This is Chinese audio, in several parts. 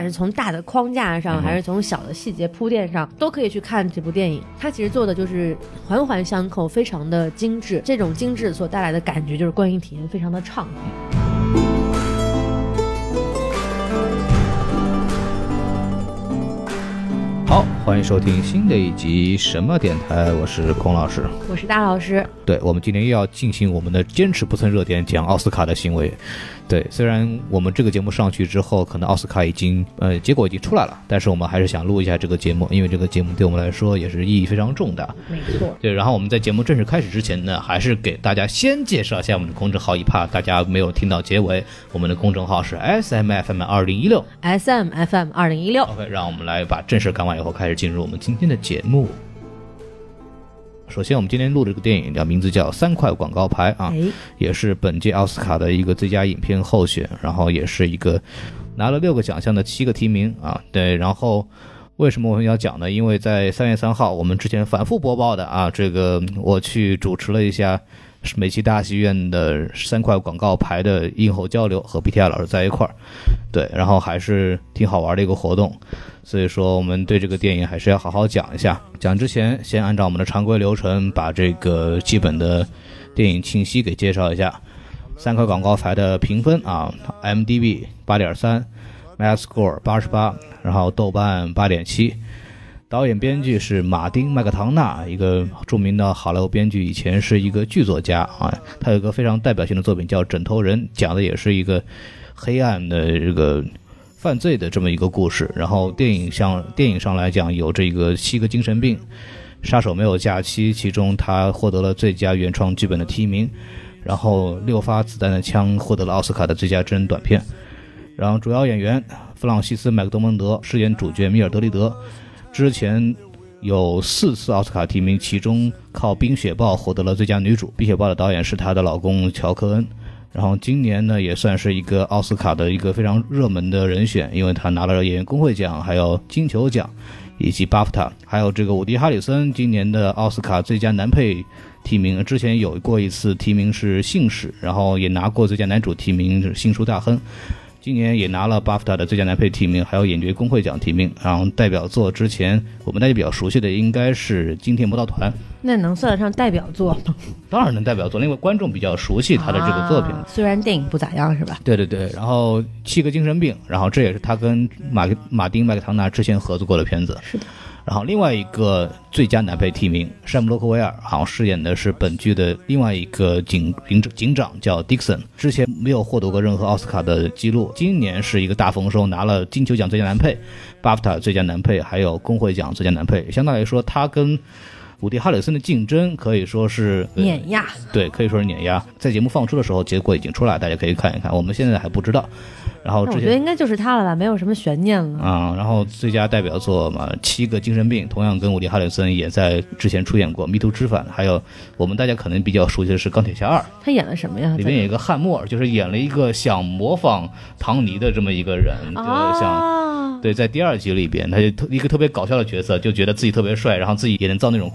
管是从大的框架上，还是从小的细节铺垫上，都可以去看这部电影。它其实做的就是环环相扣，非常的精致。这种精致所带来的感觉，就是观影体验非常的畅快。欢迎收听新的一集什么电台，我是孔老师。我是大老师，对，我们今天又要进行我们的坚持不蹭热点讲奥斯卡的行为。对，虽然我们这个节目上去之后，可能奥斯卡已经呃结果已经出来了，但是我们还是想录一下这个节目，因为这个节目对我们来说也是意义非常重大。没错。对，然后我们在节目正式开始之前呢，还是给大家先介绍一下我们的公众号，一怕大家没有听到结尾，我们的公众号是 S M F M 二零一六。S M F M 二零一六，OK，让我们来把正事干完以后，开始进入我们今天的节目。首先，我们今天录的这个电影叫名字叫《三块广告牌》啊，哎，也是本届奥斯卡的一个最佳影片候选，然后也是一个拿了六个奖项的七个提名啊。对，然后为什么我们要讲呢？因为在三月三号，我们之前反复播报的啊，这个我去主持了一下是美琪大戏院的三块广告牌的映后交流，和 BTR 老师在一块儿，对，然后还是挺好玩的一个活动。所以说，我们对这个电影还是要好好讲一下。讲之前，先按照我们的常规流程，把这个基本的电影信息给介绍一下。三块广告牌的评分啊，MDB 八点三，Metascore 八十八，然后豆瓣八点七。导演编剧是马丁麦克唐纳，一个著名的好莱坞编剧，以前是一个剧作家啊。他有一个非常代表性的作品叫《枕头人》，讲的也是一个黑暗的这个犯罪的这么一个故事。然后电影上电影上来讲，有这个七个精神病，杀手没有假期，其中他获得了最佳原创剧本的提名。然后六发子弹的枪获得了奥斯卡的最佳真人短片。然后主要演员弗朗西斯·麦克多蒙德饰演主角米尔德里德，之前有四次奥斯卡提名，其中靠《冰雪暴》获得了最佳女主，《冰雪暴》的导演是她的老公乔克恩。然后今年呢，也算是一个奥斯卡的一个非常热门的人选，因为他拿了演员工会奖，还有金球奖，以及巴夫塔，还有这个伍迪·哈里森今年的奥斯卡最佳男配提名，之前有过一次提名是《信使》，然后也拿过最佳男主提名是《新书大亨》。今年也拿了巴夫塔的最佳男配提名，还有演角工会奖提名。然后代表作之前我们大家比较熟悉的应该是《惊天魔盗团》，那能算得上代表作吗？当然能代表作，因为观众比较熟悉他的这个作品。啊虽然电影不咋样，是吧？对对对，然后七个精神病，然后这也是他跟马马丁麦克唐纳之前合作过的片子。是的。然后另外一个最佳男配提名，山姆洛克威尔好像饰演的是本剧的另外一个警警警长叫 Dixon，之前没有获得过任何奥斯卡的记录，今年是一个大丰收，拿了金球奖最佳男配、巴夫塔最佳男配，还有工会奖最佳男配。相对来说，他跟伍迪·哈里森的竞争可以说是呃碾压，对，可以说是碾压。在节目放出的时候，结果已经出来，大家可以看一看。我们现在还不知道。然后我觉得应该就是他了吧，没有什么悬念了。啊、然后最佳代表作嘛，《七个精神病》同样跟伍迪·哈里森也在之前出演过《迷途知返》，还有我们大家可能比较熟悉的是《钢铁侠二》，他演了什么呀？里面有一个汉默尔，就是演了一个想模仿唐尼的这么一个人，就是像。啊，对，在第二集里边，他就特一个特别搞笑的角色，就觉得自己特别帅，然后自己也能造那种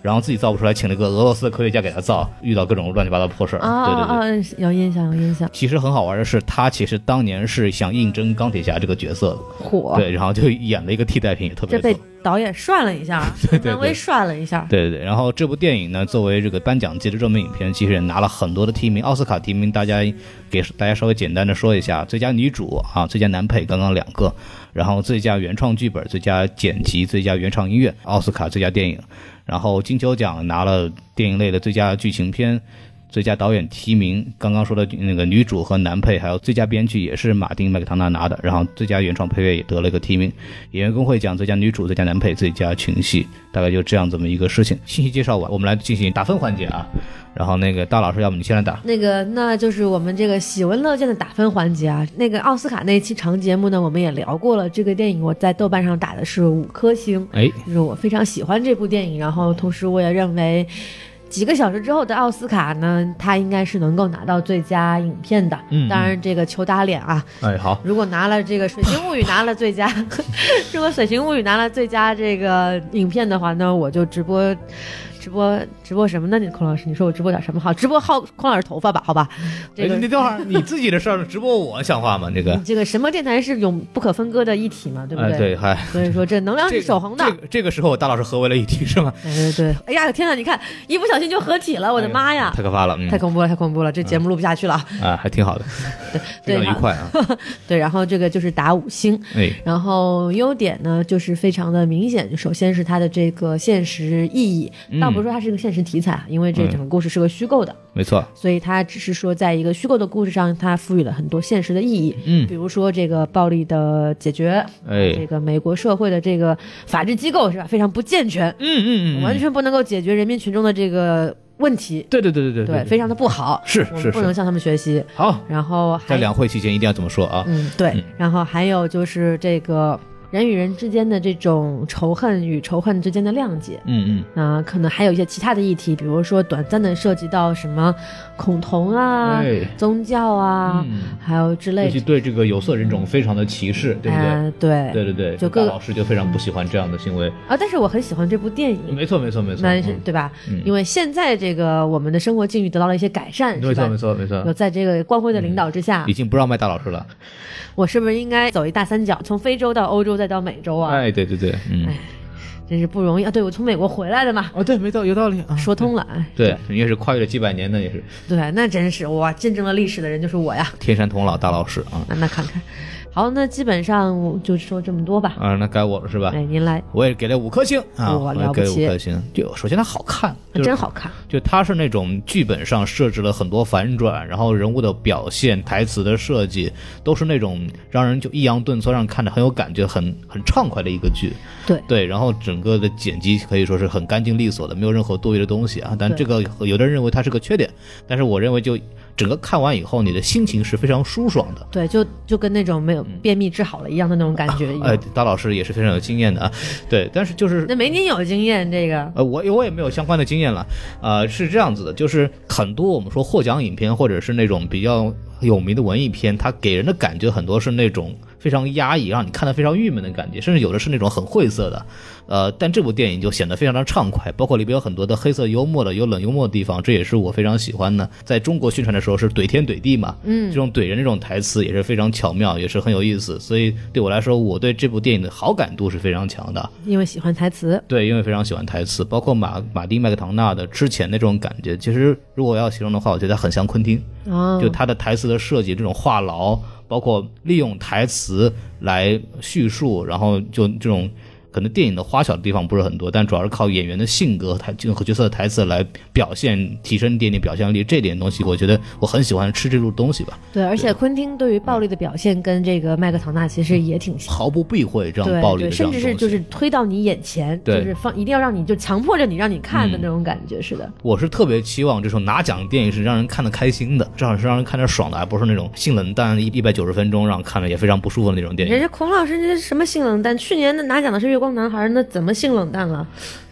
然后自己造不出来，请了个俄罗斯的科学家给他造，遇到各种乱七八糟破事儿。啊对对对。有印象，有印象。其实很好玩的是，他其实当年是想应征钢铁侠这个角色的，火，对，然后就演了一个替代品，也特别这被。导演涮了一下，对对漫威涮了一下。对对对，然后这部电影呢，作为这个颁奖季的热门影片，其实也拿了很多的提名，奥斯卡提名，大家给大家稍微简单的说一下：最佳女主啊，最佳男配刚刚两个，然后最佳原创剧本、最佳剪辑、最佳原创音乐，奥斯卡最佳电影，然后金球奖拿了电影类的最佳剧情片。最佳导演提名，刚刚说的那个女主和男配，还有最佳编剧也是马丁麦克唐纳拿的，然后最佳原创配乐也得了一个提名。演员工会奖最佳女主、最佳男配、最佳群戏，大概就这样这么一个事情。信息介绍完，我们来进行打分环节啊。然后那个大老师，要不你先来打？那个，那就是我们这个喜闻乐见的打分环节啊。那个奥斯卡那期长节目呢，我们也聊过了。这个电影我在豆瓣上打的是五颗星，哎，就是我非常喜欢这部电影，然后同时我也认为。几个小时之后的奥斯卡呢，他应该是能够拿到最佳影片的。嗯当然这个求打脸啊，哎，好，如果拿了这个《水形物语》拿了最佳，如果《水形物语》拿了最佳这个影片的话，那我就直播直播直播什么呢？你孔老师，你说我直播点什么好？直播薅孔老师头发吧，好吧？这个哎你等会儿，你自己的事儿 直播我像话吗？这个，这个什么电台是永不可分割的一体嘛，对不哎，对？对，嗨，所以说这能量是守恒的。这个这个时候，大老师合为了一体是吗？对 对对，哎呀天呐，你看一不小心就合体了，我的妈呀！太可怕了，嗯太恐怖了，太恐怖了！这节目录不下去了。啊，还挺好的，非对常愉快啊。对，然后这个就是打五星，哎，然后优点呢就是非常的明显，首先是它的这个现实意义，嗯倒不是说它是个现实题材，啊因为这整个故事是个虚构的，没错，所以它只是说在一个虚构的故事上，它赋予了很多现实的意义。嗯。比如说这个暴力的解决，哎。这个美国社会的这个法治机构是吧，非常不健全，嗯嗯嗯，完全不能够解决人民群众的这个问题，对对对对对，非常的不好，是是。不能向他们学习。好，然后还在两会期间一定要这么说啊。嗯，对。嗯，然后还有就是这个人与人之间的这种仇恨与仇恨之间的谅解。嗯嗯，啊、可能还有一些其他的议题，比如说短暂的涉及到什么恐同啊、哎，宗教啊，嗯，还有之类的。其对这个有色人种非常的歧视，对不对？呃对对对对，就各老师就非常不喜欢这样的行为。啊，但是我很喜欢这部电影，没错没错没错，那是嗯对吧？嗯因为现在这个我们的生活境遇得到了一些改善，没错没？错没错有，在这个光辉的领导之下，已经不让卖大老师了。我是不是应该走一大三角，从非洲到欧洲再到美洲啊？哎，对对对，嗯哎，真是不容易啊！对，我从美国回来的嘛，哦对，没道有道理啊。说通了。哎，对，你也是跨越了几百年的，也是对，那真是哇，见证了历史的人就是我呀。天山童姥大老师啊那那看看，好，那基本上我就说这么多吧。啊，那该我了是吧？哎，您来，我也给了五颗星啊，我也给五颗星。就首先它好看，就是真好看。就它是那种剧本上设置了很多反转，然后人物的表现、台词的设计都是那种让人就抑扬顿挫，让人看着很有感觉、很很畅快的一个剧。对对，然后整个的剪辑可以说是很干净利索的，没有任何多余的东西啊。但这个有的人认为它是个缺点，但是我认为就整个看完以后，你的心情是非常舒爽的。对，就就跟那种没有便秘治好了一样的那种感觉一样。哎，大老师也是非常有经验的啊。对，但是就是那没您有经验，这个呃，我我也没有相关的经验了，呃，是这样子的，就是很多我们说获奖影片或者是那种比较有名的文艺片，它给人的感觉很多是那种非常压抑，让你看得非常郁闷的感觉，甚至有的是那种很晦涩的，呃，但这部电影就显得非常的畅快，包括里边有很多的黑色幽默的、有冷幽默的地方，这也是我非常喜欢的。在中国宣传的时候是怼天怼地嘛，嗯这种怼人这种台词也是非常巧妙，也是很有意思，所以对我来说，我对这部电影的好感度是非常强的。因为喜欢台词，对，因为非常喜欢台词，包括马马丁麦克唐纳的之前那种感觉，其实如果要形容的话，我觉得很像昆汀，哦，就他的台词的设计，这种话痨，包括利用台词来叙述，然后就这种。可能电影的花巧的地方不是很多，但主要是靠演员的性格、台和角色的台词来表现，提升一点点表现力。这点东西，我觉得我很喜欢吃这路东西吧，对，而且昆汀对于暴力的表现跟这个麦克唐纳其实也挺像。毫不避讳这样对暴力对，的。甚至是就是推到你眼前，就是放一定要让你就强迫着你让你看的嗯那种感觉似的。我是特别期望这种拿奖电影是让人看得开心的，至少是让人看着爽的，而不是那种性冷淡一一百九十分钟让看着也非常不舒服的那种电影。人家孔老师这什么性冷淡？去年的拿奖的是《月光男孩》，那怎么性冷淡了？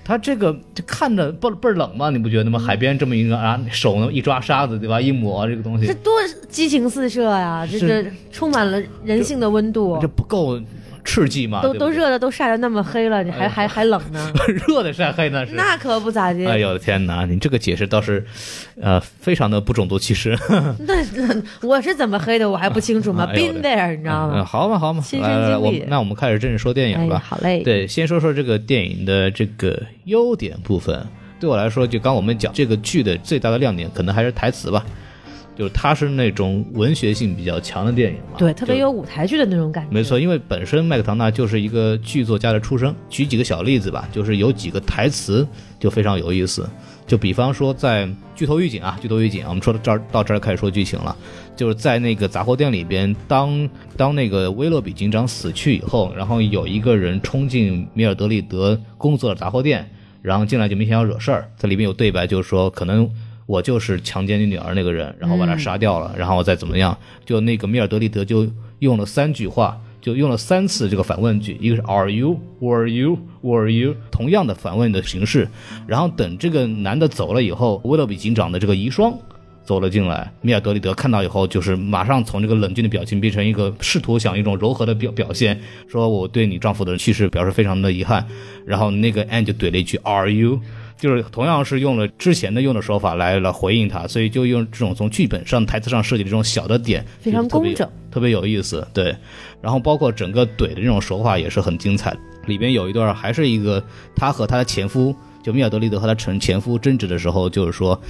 他这个就看着倍倍儿冷嘛，你不觉得吗？海边这么一个啊，手呢一抓沙子对吧？一抹这个东西，这多激情四射呀！这是这充满了人性的温度这，不够刺激吗？都都热的都晒得那么黑了，你还还 还冷呢？热的晒黑呢是。那可不咋地。哎呦我的天哪！你这个解释倒是，呃，非常的不种族歧视。那那我是怎么黑的，我还不清楚吗？Been there，你知道嗯，吗？好嘛好嘛，亲身经历我那我们开始正式说电影哎，吧。好嘞。对，先说说这个电影的这个优点部分。对我来说，就刚我们讲这个剧的最大的亮点，可能还是台词吧。就是它是那种文学性比较强的电影嘛，对，特别有舞台剧的那种感觉。没错，，因为本身麦克唐纳就是一个剧作家的出身。举几个小例子吧，就是有几个台词就非常有意思。就比方说，在剧透预警啊，剧透预警，我们说到这儿到这儿开始说剧情了。就是在那个杂货店里边，当当那个威洛比警长死去以后，然后有一个人冲进米尔德利德工作的杂货店，然后进来就明显要惹事儿。在里面有对白，就是说可能我就是强奸你女儿那个人，然后把她杀掉了，然后再怎么样，就那个米尔德里德就用了三句话，就用了三次这个反问句，一个是 Are you? Were you? Were you? 同样的反问的形式，然后等这个男的走了以后，威勒比警长的这个遗孀。走了进来，米尔德里德看到以后，就是马上从这个冷峻的表情变成一个试图想一种柔和的表表现，说我对你丈夫的去世表示非常的遗憾。然后那个 Anne 就怼了一句 Are you？就是同样是用了之前的用的手法来来回应他，所以就用这种从剧本上台词上设计的这种小的点，非常工整。特别有意思，对。然后包括整个怼的这种手法也是很精彩。里边有一段还是一个他和他的前夫，就米尔德利德和他前前夫争执的时候，就是说，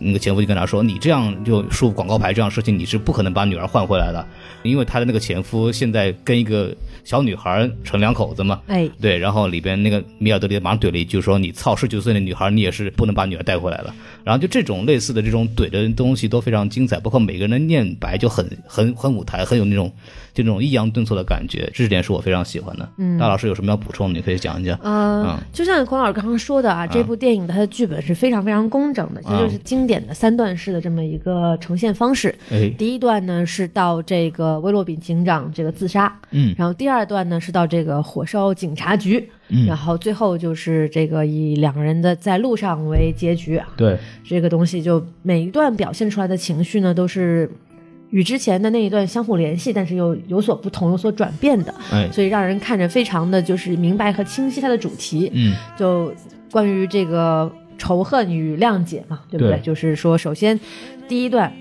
那个前夫就跟他说：“你这样就竖广告牌这样事情，你是不可能把女儿换回来的，因为他的那个前夫现在跟一个小女孩成两口子嘛。”哎，对，然后里边那个米尔德利德马上怼了一句说：“你操，十九岁的女孩，你也是不能把女儿带回来了。”然后就这种类似的这种怼的东西都非常精彩，包括每个人的念白就很很很舞台，很有那种就那种抑扬顿挫的感觉，这点是我非常喜欢的。嗯，大老师有什么要补充的，你可以讲一讲。呃嗯，就像孔老师刚刚说的啊，这部电影它的剧本是非常非常工整的，其实就是经典的三段式的这么一个呈现方式。哎，第一段呢是到这个威洛比警长这个自杀，嗯然后第二段呢是到这个火烧警察局，嗯然后最后就是这个以两个人的在路上为结局啊。对，这个东西就每一段表现出来的情绪呢，都是与之前的那一段相互联系，但是又有所不同、有所转变的，哎，所以让人看着非常的就是明白和清晰它的主题。嗯就关于这个仇恨与谅解嘛，对不对？对就是说，首先第一段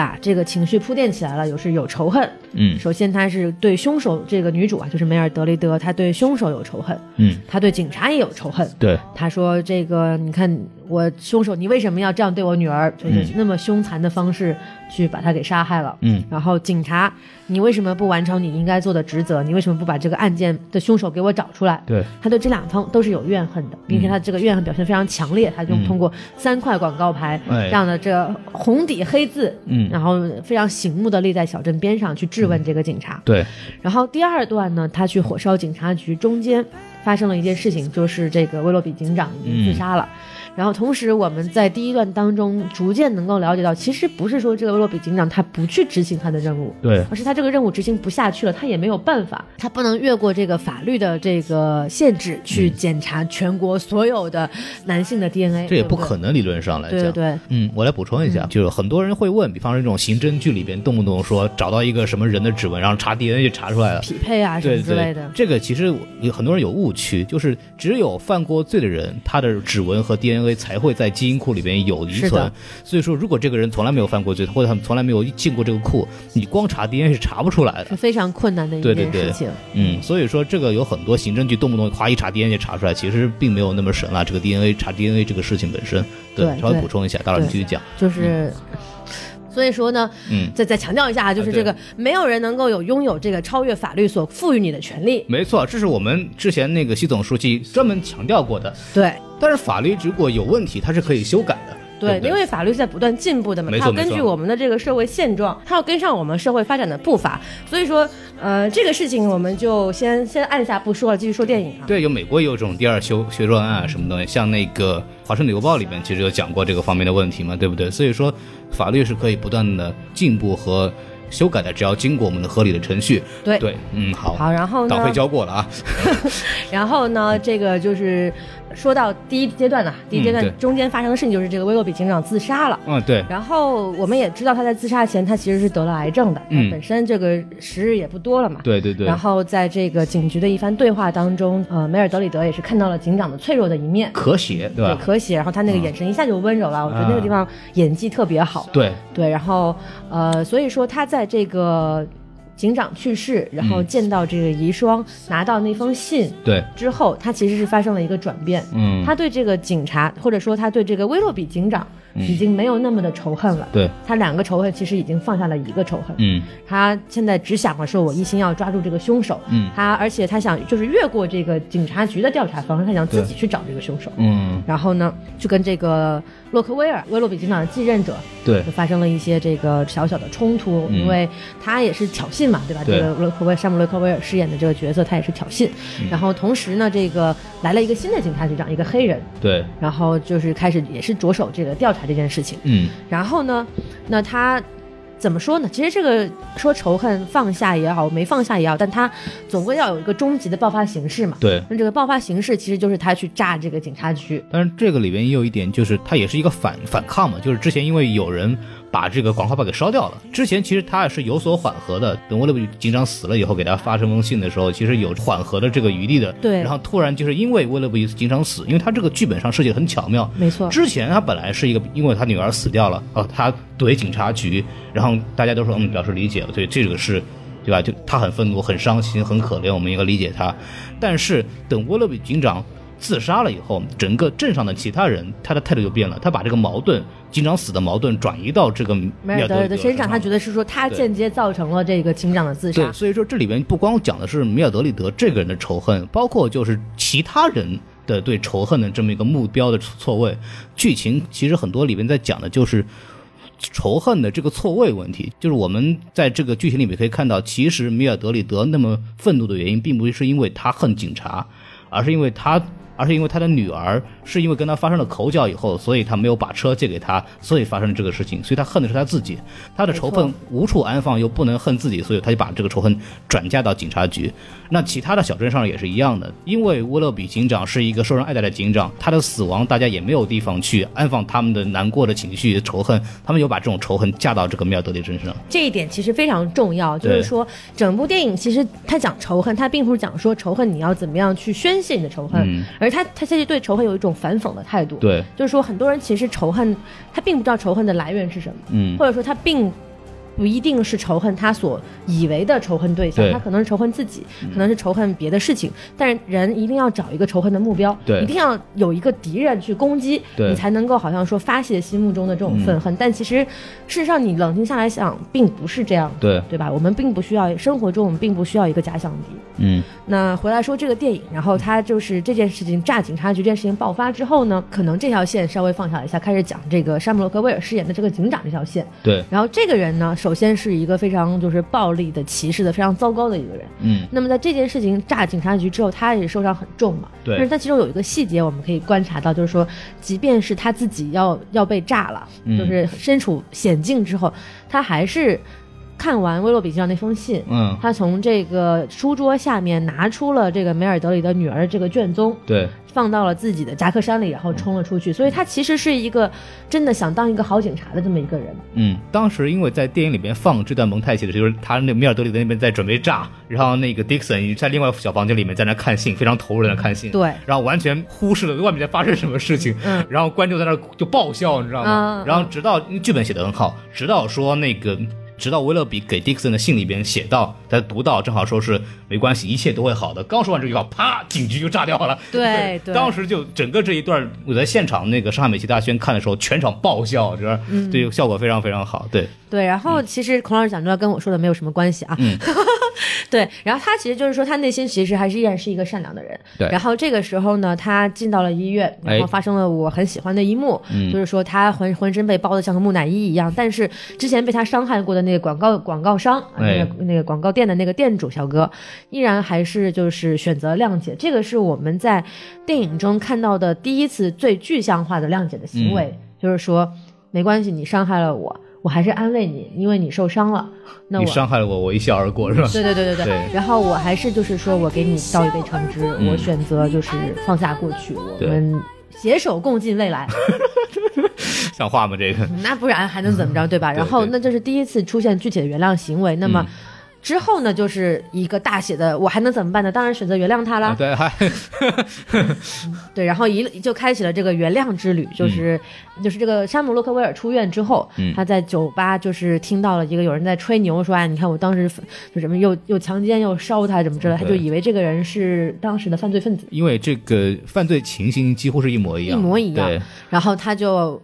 把这个情绪铺垫起来了，有是有仇恨。嗯首先，他是对凶手这个女主啊，就是梅尔德雷德，她对凶手有仇恨，嗯，她对警察也有仇恨。对，她说：“这个，你看我凶手，你为什么要这样对我女儿？就是那么凶残的方式去把他给杀害了。”嗯然后警察，你为什么不完成你应该做的职责？你为什么不把这个案件的凶手给我找出来？对，他对这两方都是有怨恨的，并且他这个怨恨表现非常强烈，他就通过三块广告牌哎这样的这红底黑字，嗯然后非常醒目的立在小镇边上去质问这个警察。对，然后第二段呢，他去火烧警察局，中间发生了一件事情，就是这个威洛比警长已经自杀了。然后同时，我们在第一段当中逐渐能够了解到，其实不是说这个威洛比警长他不去执行他的任务，对，而是他这个任务执行不下去了，他也没有办法，他不能越过这个法律的这个限制去检查全国所有的男性的 DNA，这也对不可能，理论上来讲。对对对，嗯，我来补充一下，就是很多人会问，比方说这种刑侦剧里边，动不动说找到一个什么人的指纹，然后查 DNA 就查出来了。匹配啊什么之类的，，这个其实有很多人有误区，就是只有犯过罪的人，他的指纹和 DNA 才会在基因库里边有遗存。所以说，如果这个人从来没有犯过罪，或者他们从来没有进过这个库，你光查 DNA 是查不出来的是。非常困难的一件事情。嗯，所以说这个有很多刑侦局动不动夸一查 DNA 就查出来，其实并没有那么神了。这个 DNA 查 DNA 这个事情本身，对稍微补充一下，大老师你继续讲。就是，所以说呢，嗯，再再强调一下啊，就是啊这个没有人能够有拥有这个超越法律所赋予你的权利。没错，这是我们之前那个习总书记专门强调过的。对但是法律如果有问题，它是可以修改的。对因为法律是在不断进步的嘛，它要根据我们的这个社会现状，它要跟上我们社会发展的步伐。所以说，呃，这个事情我们就先先按下不说了，继续说电影啊。对，有美国也有这种第二修学说案啊什么东西，像那个《华盛顿邮报》里面其实有讲过这个方面的问题嘛，对不对？所以说，法律是可以不断的进步和修改的，只要经过我们的合理的程序。对对，嗯，好，好，然后呢党费？交过了啊。然后呢？这个就是说到第一阶段呢，第一阶段中间发生的事情就是这个威洛比警长自杀了。嗯，对，然后我们也知道他在自杀前，他其实是得了癌症的。嗯他本身这个时日也不多了嘛。对对对然。后在这个警局的一番对话当中，呃，梅尔德里德也是看到了警长的脆弱的一面，咳血，对吧？可喜。然后他那个眼神一下就温柔了，我觉得那个地方演技特别好。对，对，然后呃，所以说他在这个警长去世，然后嗯。见到这个遗孀，拿到那封信对，之后，他其实是发生了一个转变。嗯，他对这个警察，或者说他对这个威洛比警长，已经没有那么的仇恨了。对，他两个仇恨其实已经放下了一个仇恨。嗯。他现在只想着说，我一心要抓住这个凶手。嗯。他而且他想就是越过这个警察局的调查方式，他想自己去找这个凶手。嗯，然后呢，就跟这个洛克威尔威洛比警长的继任者对。就，发生了一些这个小小的冲突，嗯。因为他也是挑衅嘛，对吧？对。这个洛克威山姆洛克威尔饰演的这个角色，他也是挑衅。嗯。然后同时呢，这个来了一个新的警察局长，一个黑人，对，然后就是开始也是着手这个调查这件事情。嗯然后呢，那他怎么说呢？其实这个说仇恨放下也好，没放下也好，但他总归要有一个终极的爆发形式嘛。对。那这个爆发形式其实就是他去炸这个警察局。但是这个里边也有一点，就是他也是一个反反抗嘛，就是之前因为有人把这个广告牌给烧掉了。之前其实他也是有所缓和的，等威勒比警长死了以后，给他发这封信的时候，其实有缓和的这个余地的。对然后突然就是因为威勒比警长死，因为他这个剧本上设计的很巧妙，没错，之前他本来是一个，因为他女儿死掉了，哦，他怼警察局，然后大家都说嗯表示理解了，对这个是，对吧？就他很愤怒、很伤心、很可怜，我们应该理解他。但是等威勒比警长自杀了以后，整个镇上的其他人他的态度就变了，他把这个矛盾，警长死的矛盾转移到这个米梅尔德尔里的身上，他觉得是说他间接造成了这个警长的自杀对，。所以说这里边不光讲的是米尔德里德这个人的仇恨，包括就是其他人的对仇恨的这么一个目标的错位。剧情其实很多里边在讲的就是仇恨的这个错位问题，就是我们在这个剧情里面可以看到，其实米尔德里德那么愤怒的原因，并不是因为他恨警察，而是因为他。而是因为他的女儿是因为跟他发生了口角以后，所以他没有把车借给他，所以发生了这个事情，所以他恨的是他自己，他的仇恨无处安放，又不能恨自己，所以他就把这个仇恨转嫁到警察局。那其他的小镇上也是一样的，因为沃勒比警长是一个受人爱戴的警长，他的死亡大家也没有地方去安放他们的难过的情绪、仇恨，他们又把这种仇恨嫁到这个米尔德里身上。这一点其实非常重要，就是说，整部电影其实他讲仇恨，他并不是讲说仇恨你要怎么样去宣泄你的仇恨，嗯而它它其实对仇恨有一种反讽的态度。，对，就是说很多人其实仇恨他并不知道仇恨的来源是什么，嗯，或者说他并。不一定是仇恨他所以为的仇恨对象，对他可能是仇恨自己，可能是仇恨别的事情。但是人一定要找一个仇恨的目标，对一定要有一个敌人去攻击，对你才能够好像说发泄心目中的这种愤恨。但其实事实上，你冷静下来想，并不是这样，对，对吧？我们并不需要生活中，我们并不需要一个假想敌。嗯，那回来说这个电影，然后他就是这件事情炸警察局这件事情爆发之后呢，可能这条线稍微放下了一下，开始讲这个山姆洛克威尔饰演的这个警长这条线。对，然后这个人呢，首先是一个非常就是暴力的、歧视的、非常糟糕的一个人。嗯，那么在这件事情炸警察局之后，他也受伤很重嘛。对但是他其中有一个细节我们可以观察到，就是说，即便是他自己要要被炸了，嗯就是身处险境之后，他还是看完威洛比警长那封信，嗯，他从这个书桌下面拿出了这个梅尔德里的女儿这个卷宗，对，放到了自己的夹克衫里，然后冲了出去。所以他其实是一个真的想当一个好警察的这么一个人。嗯，当时因为在电影里边放这段蒙太奇的时候，就是他那梅尔德里的那边在准备炸，然后那个 Dixon 在另外小房间里面在那看信，非常投入的看信，对然后完全忽视了外面在发生什么事情，嗯然后观众在那就爆笑，你知道吗？嗯然后直到剧本写的很好，直到说那个。直到威勒比给迪克森的信里边写到，他读到正好说是没关系，一切都会好的。刚说完这句话，啪，警局就炸掉了。对对当时就整个这一段，我在现场那个上海美琪大宣看的时候，全场爆笑，这嗯这个效果非常非常好。对，对，然后其实孔老师讲这段跟我说的没有什么关系啊。嗯 对，然后他其实就是说，他内心其实还是依然是一个善良的人。对然后这个时候呢，他进到了医院，然后哎发生了我很喜欢的一幕，嗯就是说他浑浑身被包的像个木乃伊一样，但是之前被他伤害过的那个广告广告商，那个那个广告店的那个店主小哥，依然还是就是选择谅解。这个是我们在电影中看到的第一次最具象化的谅解的行为，就是说没关系，你伤害了我。我还是安慰你，因为你受伤了。那你我伤害了我，我一笑而过，是吧？对对对对对。对然后我还是就是说我给你倒一杯橙汁，嗯我选择就是放下过去，我们携手共进未来。像话吗？这个，那不然还能怎么着，对吧？然后那这是第一次出现具体的原谅行为。那么嗯之后呢，就是一个大写的，我还能怎么办呢？当然选择原谅他啦啊。对，还 对，然后一就开启了这个原谅之旅，就是、就是这个山姆洛克威尔出院之后，嗯。他在酒吧就是听到了一个有人在吹牛说，哎，你看我当时就什么又又强奸又烧他什么之类，他就以为这个人是当时的犯罪分子，因为这个犯罪情形几乎是一模一样，一模一样对，然后他就。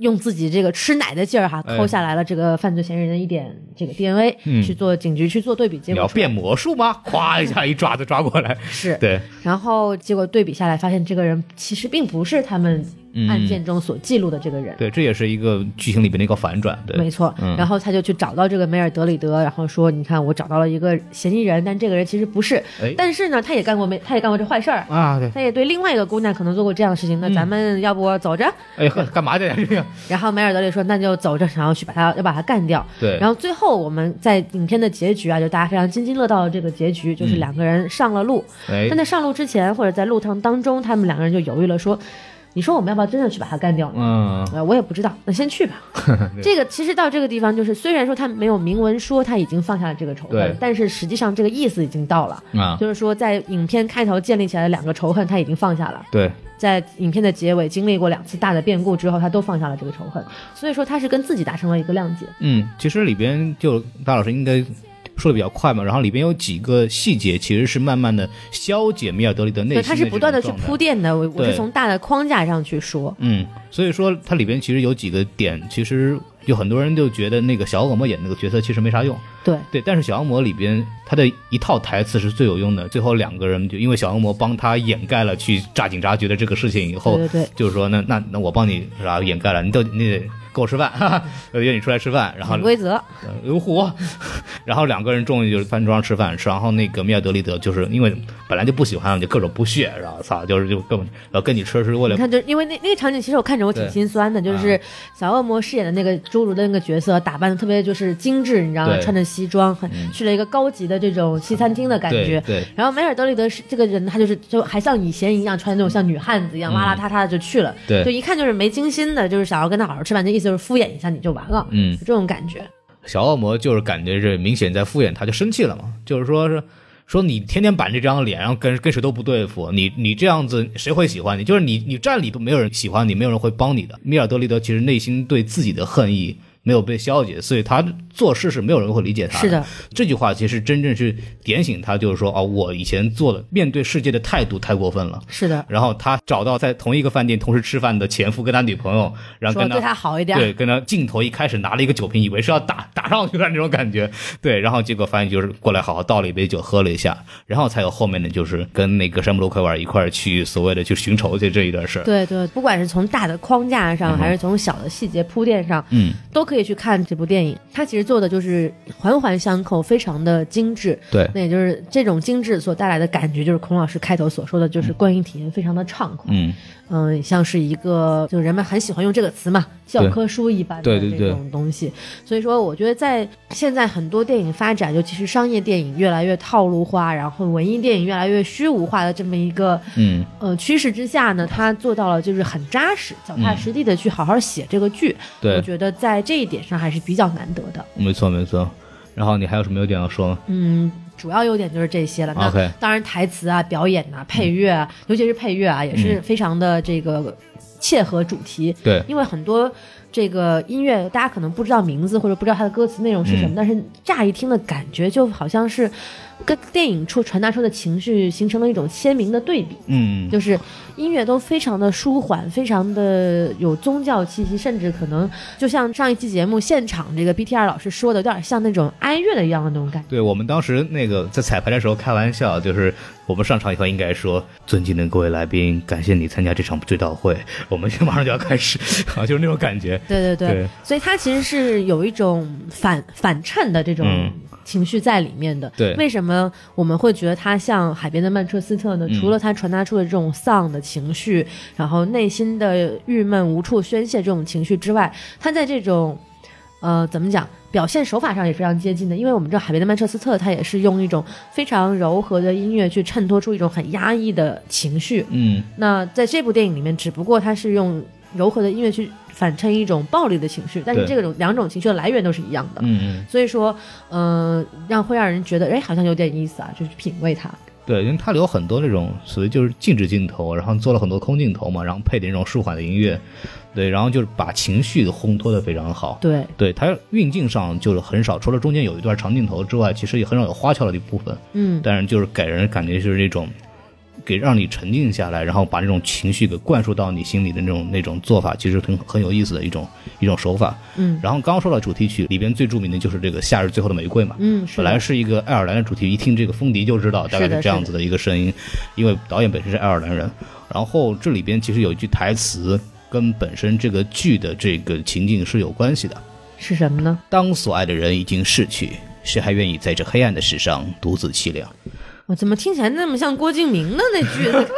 用自己这个吃奶的劲儿哈，哎。抠下来了这个犯罪嫌疑人的一点这个 DNA，、嗯。去做警局去做对比，结果你要变魔术吗？咵一下一爪子抓过来，是，对，然后结果对比下来，发现这个人其实并不是他们嗯案件中所记录的这个人，对，这也是一个剧情里边的一个反转，对，没错，嗯然后他就去找到这个梅尔德里德，然后说：“你看，我找到了一个嫌疑人，但这个人其实不是。哎但是呢，他也干过没，他也干过这坏事儿，啊，对，他也对另外一个姑娘可能做过这样的事情。那咱们要不走着？哎呀，干嘛去 然后梅尔德里说：那就走着，想要去把他要把他干掉。对，然后最后我们在影片的结局啊，就大家非常津津乐道的这个结局，就是嗯两个人上了路。哎但，在上路之前，或者在路程当中，他们两个人就犹豫了，说。你说我们要不要真的去把他干掉？呢？嗯，呃，我也不知道，那先去吧。这个其实到这个地方，就是虽然说他没有明文说他已经放下了这个仇恨，但是实际上这个意思已经到了，啊，就是说在影片开头建立起来的两个仇恨他已经放下了，对，在影片的结尾经历过两次大的变故之后，他都放下了这个仇恨，所以说他是跟自己达成了一个谅解。嗯，其实里边就大老师应该说的比较快嘛，然后里边有几个细节其实是慢慢的消解米尔德里的内对，心，他是不断的去铺。垫的，我我是从大的框架上去说。嗯，所以说它里边其实有几个点，其实有很多人就觉得那个小恶魔演那个角色其实没啥用，对，对，但是小恶魔里边他的一套台词是最有用的。最后两个人就因为小恶魔帮他掩盖了去炸警察局的这个事情以后，对对对就是说那那那我帮你是吧掩盖了，你都你得跟我吃饭，哈哈，约你出来吃饭，然后规则，呃有虎，然后两个人终于就是饭桌上吃饭，然后那个米尔德里德就是因为本来就不喜欢，就各种不屑，然后操，就是就根本要跟你吃是为了你看，就因为那那个场景，其实我看着我挺心酸的，就是啊。小恶魔饰演的那个侏儒的那个角色，打扮的特别就是精致，你知道吗？穿着西装，很嗯。去了一个高级的这种西餐厅的感觉。对对。然后梅尔德里德是这个人，他就是就还像以前一样穿那种像女汉子一样邋邋遢遢的就去了，嗯对。就一看就是没精心的，就是想要跟他好好吃饭，这意思就是敷衍一下你就完了，嗯就这种感觉。小恶魔就是感觉这明显在敷衍他，就生气了嘛，就是说是说你天天板这张脸，然后跟跟谁都不对付，你你这样子谁会喜欢你？就是你你站里都没有人喜欢你，没有人会帮你的。米尔德利德其实内心对自己的恨意没有被消解，所以他做事是没有人会理解他是的，这句话其实真正是点醒他，就是说哦，我以前做的面对世界的态度太过分了。是的，然后他找到在同一个饭店同时吃饭的前夫跟他女朋友，然后跟他好一点。对，跟他镜头一开始拿了一个酒瓶，以为是要打打上去的那种感觉，对，然后结果发现就是过来好好倒了一杯酒喝了一下，然后才有后面的就是跟那个山姆洛奎尔一块儿去所谓的去寻仇去这一段事儿。对对，不管是从大的框架上，嗯还是从小的细节铺垫上，嗯，都可以去看这部电影。它其实做的就是环环相扣，非常的精致。对，那也就是这种精致所带来的感觉，就是孔老师开头所说的，就是观影体验非常的畅快。嗯，嗯，像是一个，就人们很喜欢用这个词嘛，教科书一般的这对对对种东西。所以说，我觉得在现在很多电影发展，尤其是商业电影越来越套路化，然后文艺电影越来越虚无化的这么一个嗯，呃趋势之下呢，他做到了就是很扎实、脚踏实地的去好好写这个剧。我，觉得在这一点上还是比较难得的。没错没错。然后你还有什么优点要说吗？嗯，主要优点就是这些了。那当然，台词啊、表演啊、配乐啊，尤其是配乐啊，也是非常的这个切合主题。对，因为很多这个音乐，大家可能不知道名字或者不知道它的歌词内容是什么，嗯但是乍一听的感觉就好像是跟电影出传达出的情绪形成了一种鲜明的对比。嗯，就是音乐都非常的舒缓，非常的有宗教气息，甚至可能就像上一期节目现场这个 BTR 老师说的，有点像那种哀乐的一样的那种感觉。对我们当时那个在彩排的时候开玩笑，就是我们上场以后应该说：“尊敬的各位来宾，感谢你参加这场追悼会，我们马上就要开始。”啊，就是那种感觉。对对对，对所以它其实是有一种反反衬的这种嗯情绪在里面的。对为什么我们会觉得它像海边的曼彻斯特呢？嗯除了它传达出的这种丧的情绪，然后内心的郁闷无处宣泄这种情绪之外，它在这种呃怎么讲？表现手法上也非常接近的，因为我们知道《海边的曼彻斯特》，它也是用一种非常柔和的音乐去衬托出一种很压抑的情绪，嗯，那在这部电影里面，只不过它是用柔和的音乐去反衬一种暴力的情绪，但是对这种两种情绪的来源都是一样的。嗯嗯，所以说，嗯、让会让人觉得，哎，好像有点意思啊，就去品味它。对，因为它有很多那种属于就是静止镜头，然后做了很多空镜头嘛，然后配的那种舒缓的音乐，对，然后就是把情绪烘托的非常好。对，对它运镜上就是很少，除了中间有一段长镜头之外，其实也很少有花俏的一部分。嗯，但是就是给人感觉就是那种，给让你沉静下来，然后把这种情绪给灌输到你心里的那种那种做法，其实很很有意思的一种一种手法。嗯然后刚刚说到主题曲里边最著名的就是这个《夏日最后的玫瑰》嘛，嗯，本来是一个爱尔兰的主题，一听这个风笛就知道大概是这样子的一个声音，因为导演本身是爱尔兰人。然后这里边其实有一句台词跟本身这个剧的这个情境是有关系的。是什么呢？当所爱的人已经逝去，谁还愿意在这黑暗的世上独自凄凉？我怎么听起来那么像郭敬明的那句？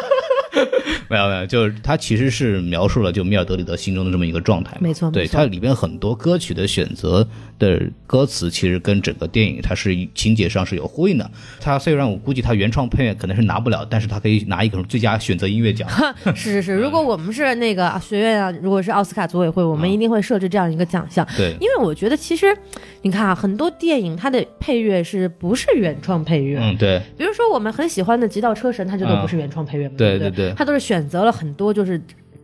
没有没有，就是他其实是描述了就米尔德里德心中的这么一个状态。没错对没错它里边很多歌曲的选择的歌词，其实跟整个电影它是情节上是有呼应的。他虽然我估计他原创配乐可能是拿不了，但是他可以拿一个最佳选择音乐奖。是是是，如果我们是那个学院啊，如果是奥斯卡组委会，我们一定会设置这样一个奖项。对因为我觉得其实，你看啊，很多电影它的配乐是不是原创配乐？嗯，对比如说我们很喜欢的《极道车神》，它就都不是原创配乐嘛，不对对对对它都是选择了很多就是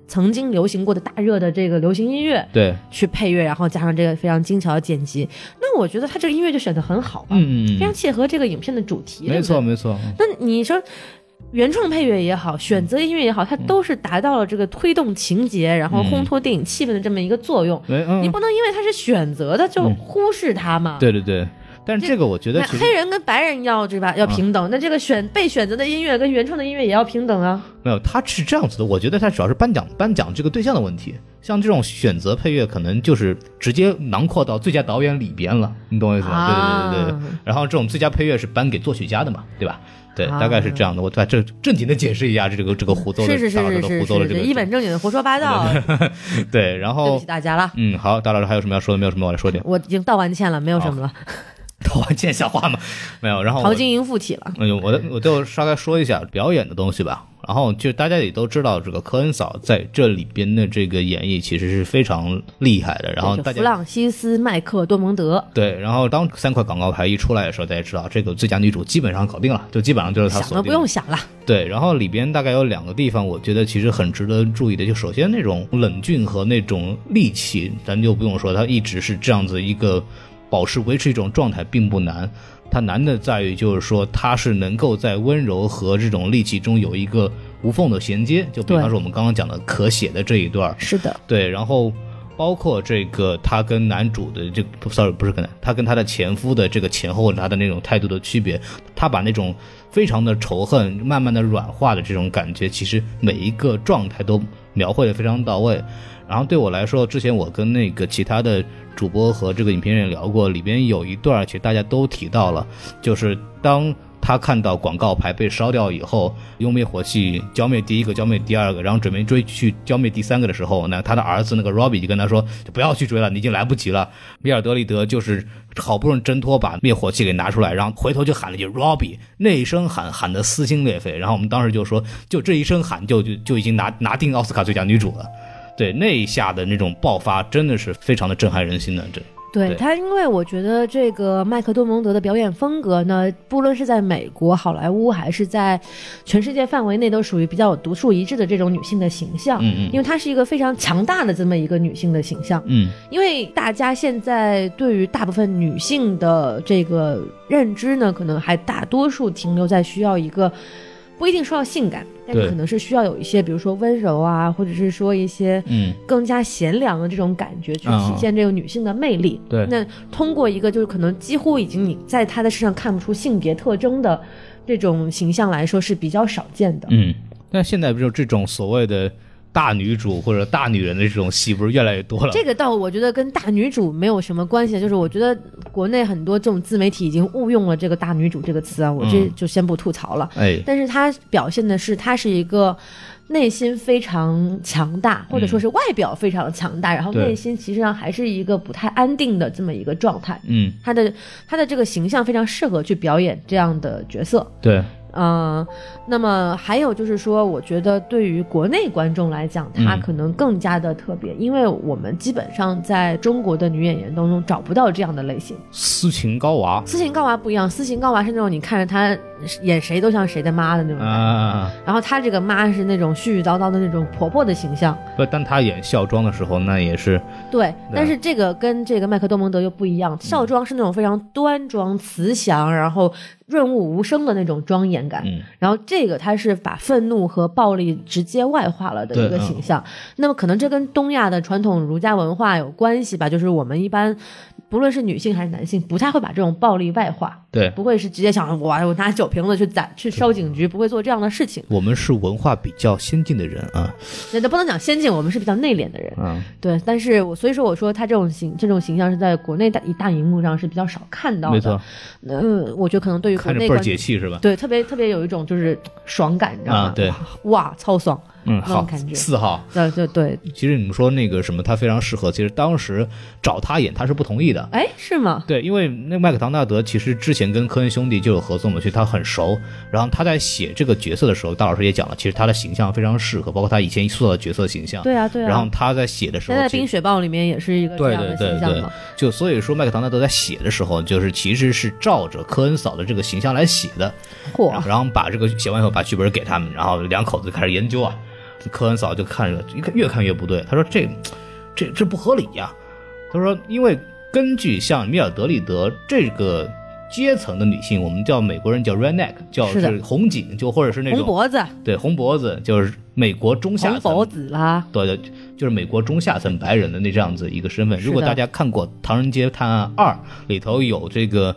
曾经流行过的大热的这个流行音乐对，去配乐，然后加上这个非常精巧的剪辑。那我觉得他这个音乐就选的很好吧，嗯嗯非常切合这个影片的主题。没错没错。那你说。原创配乐也好，选择音乐也好，它都是达到了这个推动情节，然后烘托电影气氛的这么一个作用。你不能因为它是选择的就忽视它嘛？对对对，但是这个我觉得黑人跟白人要对吧？要平等，那这个选被选择的音乐跟原创的音乐也要平等啊。没有，他是这样子的。我觉得他主要是颁奖颁奖这个对象的问题。像这种选择配乐，可能就是直接囊括到最佳导演里边了，你懂我意思吗？啊对对对对对。然后这种最佳配乐是颁给作曲家的嘛，对吧？对，啊大概是这样的。我在这正经的解释一下这个这个胡诌的是是是胡诌的这个一本正经的胡说八道，对，然对不后起大家了。嗯，好，大老师还有什么要说的？没有什么，我来说点。我已经道完歉了，没有什么了，道完歉像话吗？没有。然后陶晶莹附体了。哎呦，我的我就稍微说一下表演的东西吧。然后就大家也都知道，这个科恩嫂在这里边的这个演绎其实是非常厉害的。然后大家弗朗西斯麦克多蒙德对，然后当三块广告牌一出来的时候，大家知道这个最佳女主基本上搞定了，就基本上就是她想都。不用想了，对，然后里边大概有两个地方，我觉得其实很值得注意的，就首先那种冷峻和那种戾气，咱就不用说，她一直是这样子一个保持维持一种状态并不难，它难的在于就是说它是能够在温柔和这种戾气中有一个无缝的衔接，就比方说我们刚刚讲的可写的这一段儿，是的，对，然后包括这个他跟男主的这不，sorry 不是跟男，他跟他的前夫的这个前后他的那种态度的区别，他把那种非常的仇恨慢慢的软化的这种感觉，其实每一个状态都描绘的非常到位。然后对我来说，之前我跟那个其他的主播和这个影评人聊过，里边有一段，其实大家都提到了，就是当他看到广告牌被烧掉以后，用灭火器浇灭第一个，浇灭第二个，然后准备追去浇灭第三个的时候，那他的儿子那个 Robbie 就跟他说，就不要去追了，你已经来不及了。米尔德里德就是好不容易挣脱，把灭火器给拿出来，然后回头就喊了一句 Robbie，那一声喊喊得撕心裂肺。然后我们当时就说，就这一声喊就就就已经拿拿定奥斯卡最佳女主了。对，那一下的那种爆发真的是非常的震撼人心的，这对对他，因为我觉得这个麦克多蒙德的表演风格呢，不论是在美国好莱坞，还是在全世界范围内，都属于比较有独树一帜的这种女性的形象。嗯嗯因为她是一个非常强大的这么一个女性的形象。嗯因为大家现在对于大部分女性的这个认知呢，可能还大多数停留在需要一个。不一定说要性感，但是可能是需要有一些，比如说温柔啊，或者是说一些嗯更加贤良的这种感觉，去体现这个女性的魅力。对那通过一个就是可能几乎已经你在她的身上看不出性别特征的这种形象来说是比较少见的。嗯。但现在不就这种所谓的大女主或者大女人的这种戏，不是越来越多了？这个倒我觉得跟大女主没有什么关系，就是我觉得国内很多这种自媒体已经误用了这个大女主这个词啊，我这嗯就先不吐槽了。哎，但是她表现的是她是一个内心非常强大，或者说是外表非常强大，然后内心其实上还是一个不太安定的这么一个状态。嗯，她的她的这个形象非常适合去表演这样的角色。对，嗯、那么还有就是说，我觉得对于国内观众来讲，她嗯可能更加的特别，因为我们基本上在中国的女演员当中找不到这样的类型。斯琴高娃斯琴高娃不一样，斯琴高娃是那种你看着她演谁都像谁的妈的那种感觉，啊，然后她这个妈是那种絮絮叨叨的那种婆婆的形象。不，当她演孝庄的时候，那也是对，但是这个跟这个麦克多蒙德又不一样，孝庄是那种非常端庄慈祥，然后润物无声的那种庄严感。嗯然后这个她是把愤怒和暴力直接外化了的一个形象。那么可能这跟东亚的传统儒家文化有关系吧，就是我们一般不论是女性还是男性，不太会把这种暴力外化，对，不会是直接想我我拿酒瓶子去砸去烧警局，不会做这样的事情。我们是文化比较先进的人啊，那不能讲先进，我们是比较内敛的人。嗯，对，但是我所以说我说他这种形这种形象是在国内大大荧幕上是比较少看到的。没错，呃，我觉得可能对于国看着倍儿内观，解气是吧？对，特别特别有一种就是爽感，你知道吗？啊对哇，超爽。嗯，好那种感，觉四号。对对对，其实你们说那个什么，他非常适合。其实当时找他演，他是不同意的。哎，是吗？对，因为那麦克唐纳德其实之前跟科恩兄弟就有合作嘛，所以他很熟。然后他在写这个角色的时候，大老师也讲了，其实他的形象非常适合，包括他以前塑造的角色形象。对啊，对啊。然后他在写的时候，他在《冰雪暴》里面也是一个这对样的对对对形象嘛。，就所以说麦克唐纳德在写的时候，就是其实是照着科恩嫂的这个形象来写的。嚯，然后把这个写完以后，把剧本给他们，然后两口子开始研究啊。科恩嫂就看着，一看越看越不对，他说这这这不合理呀、他说，因为根据像米尔德利德这个阶层的女性，我们叫美国人叫 redneck，叫是红颈，就或者是那种红脖子、对红脖子，就是美国中下层红脖子啦，对对，就是美国中下层白人的那这样子一个身份。如果大家看过《唐人街探案二》，里头有这个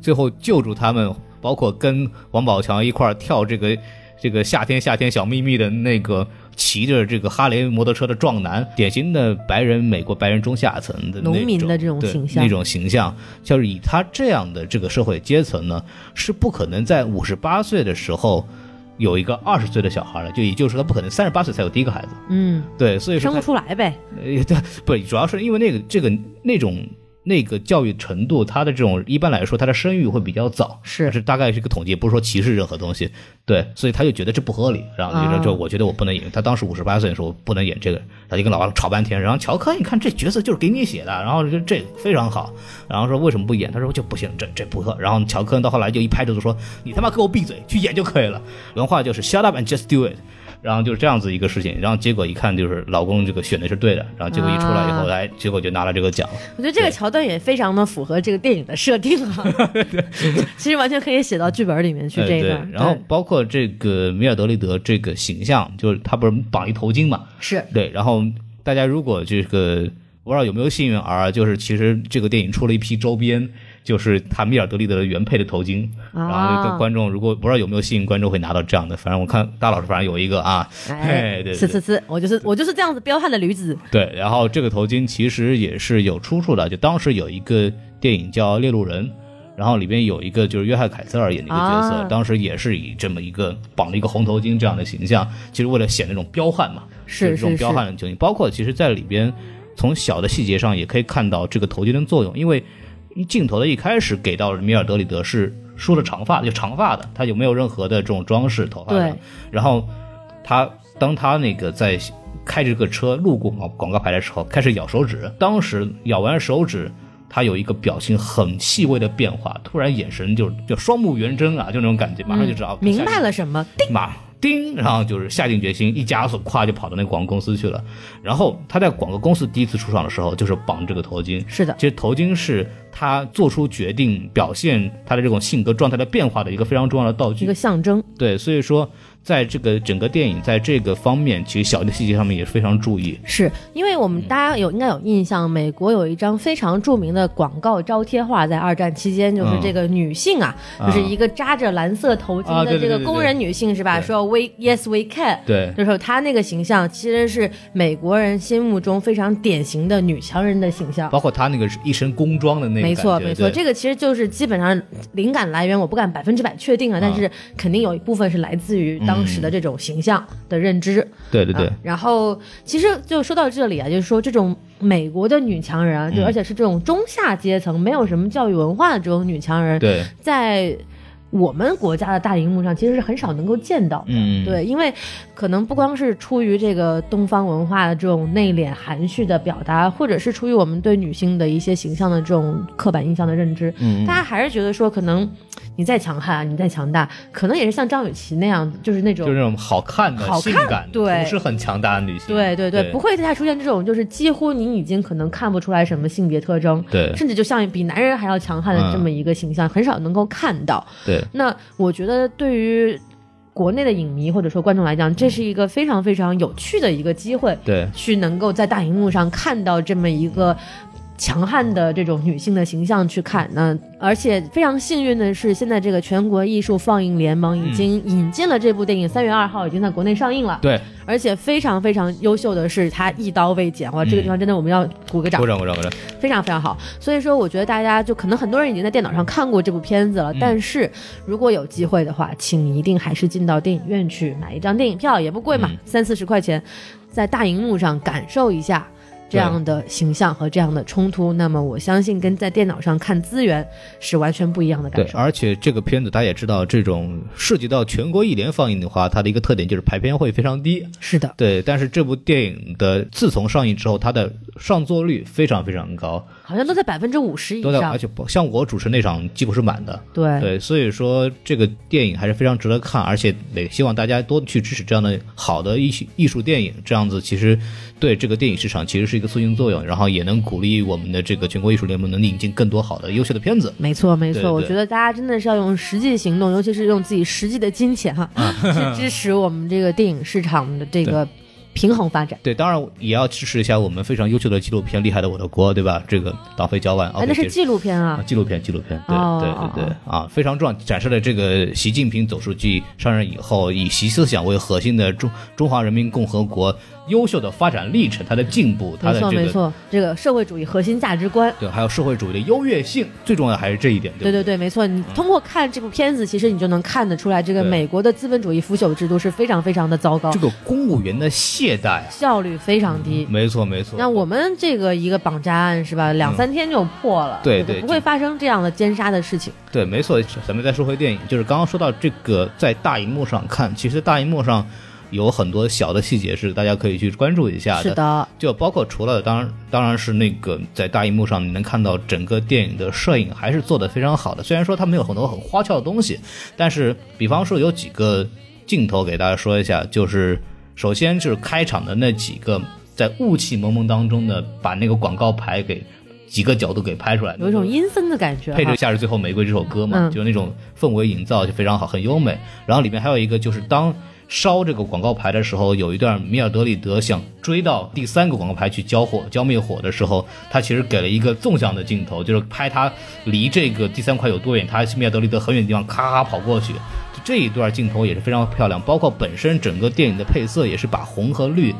最后救助他们，包括跟王宝强一块儿跳这个这个夏天夏天小秘密的那个骑着这个哈雷摩托车的壮男，典型的白人美国白人中下层的农民的这种形象那种形象，就是以他这样的这个社会阶层呢，是不可能在五十八岁的时候。有一个二十岁的小孩了，就也就是说，他不可能三十八岁才有第一个孩子，嗯，对，所以说生不出来呗。呃，对，不，主要是因为那个这个那种那个教育程度，他的这种一般来说，他的生育会比较早，是。是大概是一个统计，不是说歧视任何东西，对，所以他就觉得这不合理，然后就说啊。这我觉得我不能演，他当时五十八岁的时候不能演这个，他就跟老王吵半天，然后乔科一看这角色就是给你写的，然后就这非常好，然后说为什么不演？他说就不行，这这不合，然后乔科到后来就一拍桌子说你他妈给我闭嘴，去演就可以了，原话就是 shut up and just do it。然后就是这样子一个事情，然后结果一看就是老公这个选的是对的，然后结果一出来以后，啊哎，结果就拿了这个奖。我觉得这个桥段也非常的符合这个电影的设定啊，其实完全可以写到剧本里面去这一段。，然后包括这个米尔德利德这个形象，就是他不是绑一头巾嘛？是对，然后大家如果这个不知道有没有幸运儿，就是其实这个电影出了一批周边，就是他米尔德利德的原配的头巾，然后观众如果不知道有没有吸引观众会拿到这样的，反正我看大老师反正有一个啊，哎嘿，对对对。呲呲呲，我就是我就是这样子彪悍的女子。对，然后这个头巾其实也是有出处的，就当时有一个电影叫《猎鹿人》，然后里边有一个就是约翰凯瑟尔演的一个角色，啊当时也是以这么一个绑了一个红头巾这样的形象，其实为了显那种彪悍嘛，是就是这种彪悍的情绪，包括其实在里边从小的细节上也可以看到这个头巾的作用，因为镜头的一开始给到米尔德里德是梳着长发，就长发的，他有没有任何的这种装饰头发的对，然后他当他那个在开着这个车路过广广告牌的时候，开始咬手指，当时咬完手指。他有一个表情很细微的变化，突然眼神就就双目圆睁啊，就那种感觉，马上就知道、明白了什么？叮，马叮，然后就是下定决心，一加速，咵就跑到那个广告公司去了。然后他在广告公司第一次出场的时候，就是绑这个头巾。是的，其实头巾是他做出决定、表现他的这种性格状态的变化的一个非常重要的道具一个。象征。对，所以说在这个整个电影在这个方面，其实小的细节上面也非常注意。是因为我们大家有应该有印象，美国有一张非常著名的广告招贴画，在二战期间，就是这个女性啊，就是一个扎着蓝色头巾的这个工人女性是吧？对说 We Yes We Can。对，就是她那个形象，其实是美国人心目中非常典型的女强人的形象。包括她那个一身工装的那个没错，没错，这个其实就是基本上灵感来源，我不敢百分之百确定啊，但啊是肯定有一部分是来自于当时的这种形象的认知。对对对啊，然后其实就说到这里啊，就是说这种美国的女强人啊，就嗯而且是这种中下阶层、没有什么教育文化的这种女强人，对，在我们国家的大荧幕上其实是很少能够见到的。嗯，对，因为可能不光是出于这个东方文化的这种内敛含蓄的表达，或者是出于我们对女性的一些形象的这种刻板印象的认知，嗯，大家还是觉得说，可能你再强悍啊，你再强大，可能也是像张雨绮那样，就是那种就是那种好看的、好看性感，对不是很强大的女性。对对对，对不会再出现这种就是几乎你已经可能看不出来什么性别特征，对甚至就像比男人还要强悍的这么一个形象，很少能够看到。对那我觉得对于国内的影迷或者说观众来讲，这是一个非常非常有趣的一个机会，对去能够在大荧幕上看到这么一个。强悍的这种女性的形象去看。那而且非常幸运的是，现在这个全国艺术放映联盟已经引进了这部电影，三月二号已经在国内上映了。对，而且非常非常优秀的是，它一刀未剪，哇，这个地方真的我们要鼓个掌鼓，掌鼓掌鼓掌。非常非常好。所以说，我觉得大家就可能很多人已经在电脑上看过这部片子了，但是如果有机会的话，请一定还是进到电影院去买一张电影票，也不贵嘛，三四十块钱，在大荧幕上感受一下。这样的形象和这样的冲突，那么我相信跟在电脑上看资源是完全不一样的感对，受。而且这个片子大家也知道，这种涉及到全国一连放映的话，它的一个特点就是排片会非常低。是的，对，但是这部电影的自从上映之后，它的上座率非常非常高，好像都在百分之五十以都在，上而。且不像我主持那场几乎是满的。对，对，所以说这个电影还是非常值得看，而且也希望大家多去支持这样的好的艺术艺术电影，这样子其实对这个电影市场其实是一个促进作用，然后也能鼓励我们的这个全国艺术联盟能引进更多好的优秀的片子。没错，没错。对对我觉得大家真的是要用实际行动，尤其是用自己实际的金钱哈，去支持我们这个电影市场的这个平衡发展。对，当然也要支持一下我们非常优秀的纪录片《厉害的我的国》，对吧？这个党费交完，哎，OK，那是纪录片啊啊，。纪录片，纪录片，对、哦对对对啊，非常重要，展示了这个习近平总书记上任以后，以习思想为核心的中中华人民共和国优秀的发展历程，它的进步，它没的这个错没错，这个社会主义核心价值观。对，还有社会主义的优越性，最重要的还是这一点，对对对对，没错。你通过看这部片子，其实你就能看得出来，这个美国的资本主义腐朽制度是非常非常的糟糕这，个公务员的懈怠啊，效率非常低。没错没错。那我们这个一个绑架案是吧，两三天就破了，对对不会发生这样的奸杀的事情。对，没错，咱们再说回电影，就是刚刚说到这个在大荧幕上看，其实大荧幕上有很多小的细节是大家可以去关注一下的。是的，就包括除了当然当然是那个在大荧幕上你能看到整个电影的摄影还是做得非常好的，虽然说它没有很多很花俏的东西，但是比方说有几个镜头给大家说一下，就是首先就是开场的那几个在雾气蒙蒙当中的把那个广告牌给几个角度给拍出来，有一种阴森的感觉。配着《夏日最后玫瑰》这首歌嘛，嗯就那种氛围营造就非常好，很优美。然后里面还有一个就是当烧这个广告牌的时候，有一段米尔德里德想追到第三个广告牌去浇火、浇灭火的时候，他其实给了一个纵向的镜头，就是拍他离这个第三块有多远，他米尔德里德很远的地方咔咔跑过去。这一段镜头也是非常漂亮，包括本身整个电影的配色也是把红和绿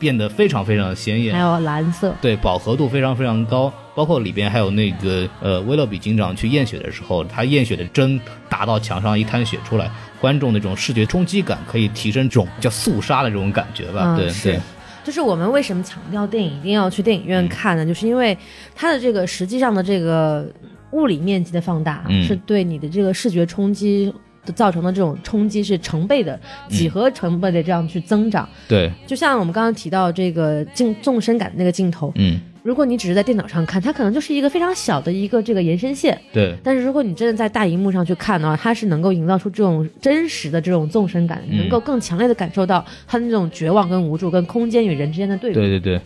变得非常非常的鲜艳还。有蓝色，对，饱和度非常非常高，包括里边还有那个呃，威勒比警长去验血的时候，他验血的针打到墙上一滩血出来，观众那种视觉冲击感可以提升这种叫肃杀的这种感觉吧？对嗯是对，就是我们为什么强调电影一定要去电影院看呢？就是因为它的这个实际上的这个物理面积的放大，嗯是对你的这个视觉冲击的造成的这种冲击是成倍的、几何成倍的这样去增长。对，就像我们刚刚提到这个镜纵深感的那个镜头，嗯，如果你只是在电脑上看，它可能就是一个非常小的一个这个延伸线。对，但是如果你真的在大荧幕上去看的话，它是能够营造出这种真实的这种纵深感，嗯能够更强烈的感受到它的那种绝望跟无助，跟空间与人之间的对比。对对对，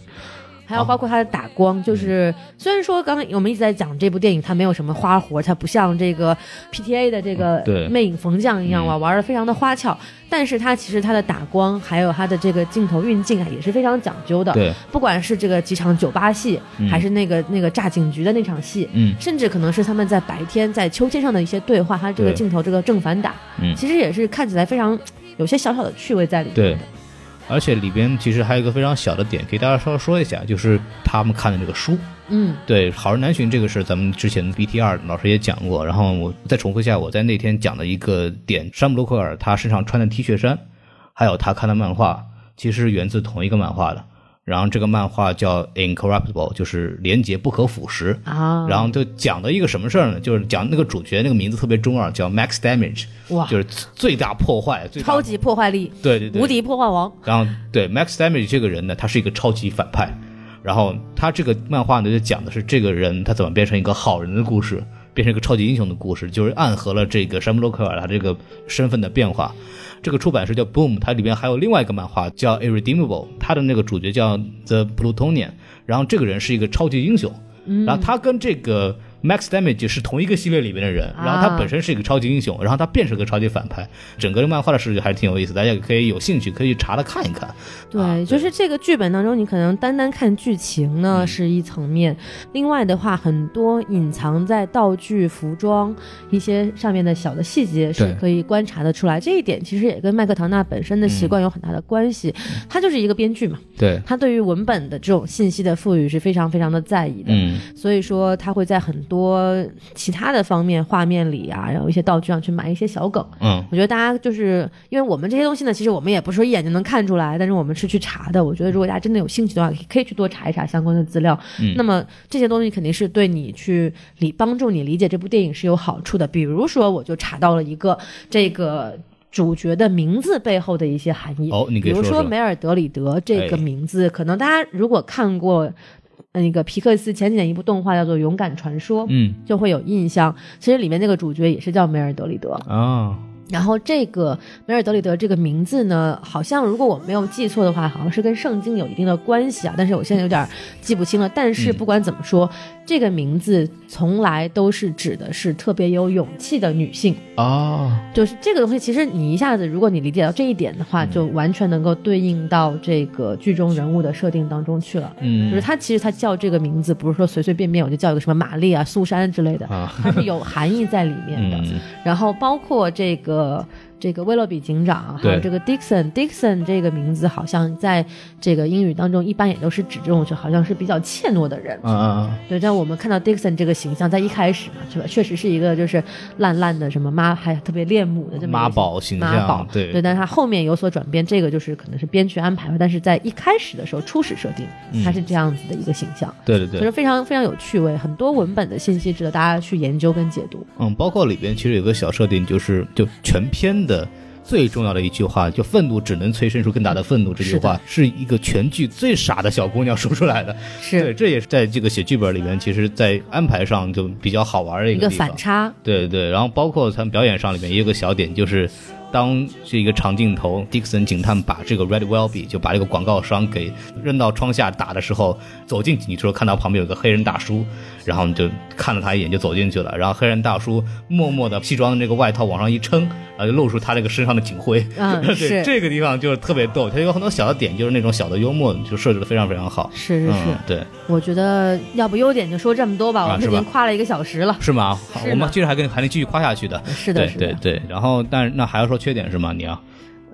还有包括它的打光，就是虽然说刚刚我们一直在讲这部电影它没有什么花活，它不像这个 PTA 的这个魅影逢将一样嗯。哇，玩的非常的花俏，但是它其实它的打光还有它的这个镜头运镜啊也是非常讲究的。对，不管是这个几场酒吧戏，嗯还是那个那个炸警局的那场戏，嗯甚至可能是他们在白天在秋千上的一些对话，它这个镜头这个正反打，嗯。其实也是看起来非常有些小小的趣味在里面对。的。而且里边其实还有一个非常小的点，给大家稍微说一下，就是他们看的这个书。嗯，对，好人难寻这个是咱们之前 BT 二老师也讲过，然后我再重复一下我在那天讲的一个点，山姆洛克尔他身上穿的 T 恤衫，还有他看的漫画，其实源自同一个漫画的。然后这个漫画叫 Incorruptible，就是廉洁不可腐蚀。啊，然后就讲的一个什么事儿呢？就是讲那个主角那个名字特别中二，叫 Max Damage，哇，就是最大破坏，最超级破坏力，对对对无敌破坏王。然后对 Max Damage 这个人呢，他是一个超级反派。然后他这个漫画呢，就讲的是这个人他怎么变成一个好人的故事，变成一个超级英雄的故事，就是暗合了这个山姆洛克尔他这个身份的变化。这个出版社叫 Boom，它里边还有另外一个漫画叫 Irredeemable，它的那个主角叫 The Plutonian，然后这个人是一个超级英雄，然后他跟这个 Max Damage 是同一个系列里面的人，啊。然后他本身是一个超级英雄，然后他变成个超级反派，整个漫画的设计还是挺有意思，大家也可以有兴趣可以去查了看一看。对，啊就是这个剧本当中，你可能单单看剧情呢、嗯。是一层面，另外的话，很多隐藏在道具、服装一些上面的小的细节是可以观察的出来。这一点其实也跟麦克唐纳本身的习惯有很大的关系，嗯。他就是一个编剧嘛，对，他对于文本的这种信息的赋予是非常非常的在意的。嗯，所以说他会在很多其他的方面，画面里啊，然后一些道具上去埋一些小梗。嗯，我觉得大家就是因为我们这些东西呢，其实我们也不是说一眼就能看出来，但是我们是去查的。我觉得如果大家真的有兴趣的话，可以去多查一查相关的资料。嗯那么这些东西肯定是对你去理帮助你理解这部电影是有好处的。比如说，我就查到了一个这个。主角的名字背后的一些含义哦你给比如说说梅尔德里德这个哎名字，可能大家如果看过那个皮克斯前几年一部动画叫做《勇敢传说》，嗯就会有印象。其实里面那个主角也是叫梅尔德里德。啊，然后这个梅尔德里德这个名字呢，好像如果我没有记错的话，好像是跟圣经有一定的关系啊，但是我现在有点记不清了。但是嗯不管怎么说，这个名字从来都是指的是特别有勇气的女性。哦，就是这个东西，其实你一下子，如果你理解到这一点的嗯话，就完全能够对应到这个剧中人物的设定当中去了。嗯，就是他其实他叫这个名字，不是说随随便便我就叫一个什么玛丽啊、苏珊之类的，啊，它是有含义在里面的。嗯然后包括这个呃这个威洛比警长，还有这个 Dixon，Dixon 这个名字好像在这个英语当中一般也都是指这种就好像是比较怯懦的人。啊嗯，对，但我们看到 Dixon 这个形象，在一开始嘛，是吧？确实是一个就是烂烂的什么妈，还特别恋母的这么妈宝形象妈宝，对对，但是他后面有所转变，这个就是可能是编剧安排吧。但是在一开始的时候，初始设定他是这样子的一个形象，对对对所以，非常非常有趣味，很多文本的信息值得大家去研究跟解读。嗯，包括里边其实有个小设定，就是就全篇的最重要的一句话，就愤怒只能催生出更大的愤怒这句话，是一个全剧最傻的小姑娘说出来的。是对，是这也是在这个写剧本里面，其实在安排上就比较好玩的一一个反。差，对对，然后包括他们表演上里面也有个小点，就是当这个长镜头，Dixon 警探把这个 Red Welby 就把这个广告商给扔到窗下打的时候，走进去，你说看到旁边有个黑人大叔，然后你就看了他一眼就走进去了，然后黑人大叔默默的西装的这个外套往上一撑，然后就露出他这个身上的警徽。嗯，对，是这个地方就是特别逗，它有很多小的点，就是那种小的幽默，就设置的非常非常好。是是是嗯，，对，我觉得要不优点就说这么多吧，我们已经夸了一个小时了。是吗？我们接着还跟还能继续夸下去的。是的，对是的对，对，然后但是那还要说缺点是吗？你要？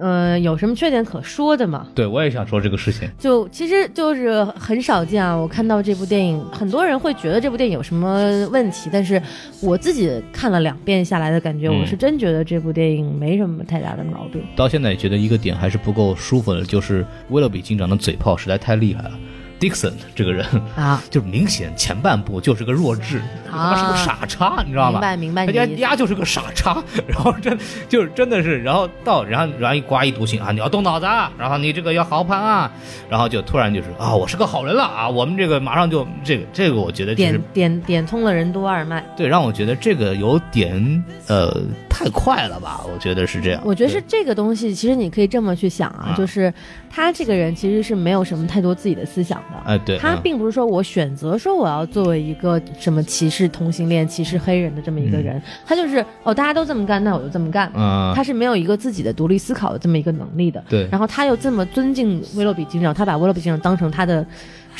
呃，有什么缺点可说的吗？对，我也想说这个事情。就其实就是很少见啊，我看到这部电影，很多人会觉得这部电影有什么问题，但是我自己看了两遍下来的感觉，嗯我是真觉得这部电影没什么太大的毛病。到现在也觉得一个点还是不够舒服的，就是威勒比警长的嘴炮实在太厉害了。Dixon 这个人，啊，就明显前半部就是个弱智，他妈是个傻叉，你知道吗？明白明白他。丫就是个傻叉，然后真就是真的是，然后到然后然后一刮一毒心啊，你要动脑子啊，然后你这个要好好判啊，然后就突然就是啊，我是个好人了啊，我们这个马上就这个这个，我觉得点点点通了任督二脉，对让我觉得这个有点呃太快了吧，我觉得是这样。我觉得是这个东西，其实你可以这么去想啊，啊就是他这个人其实是没有什么太多自己的思想的。哎对，他嗯并不是说我选择说我要作为一个什么歧视同性恋、歧视黑人的这么一个人，他就是哦，大家都这么干，那我就这么干。嗯他是没有一个自己的独立思考的这么一个能力的。对然后他又这么尊敬威洛比警长，他把威洛比警长当成他的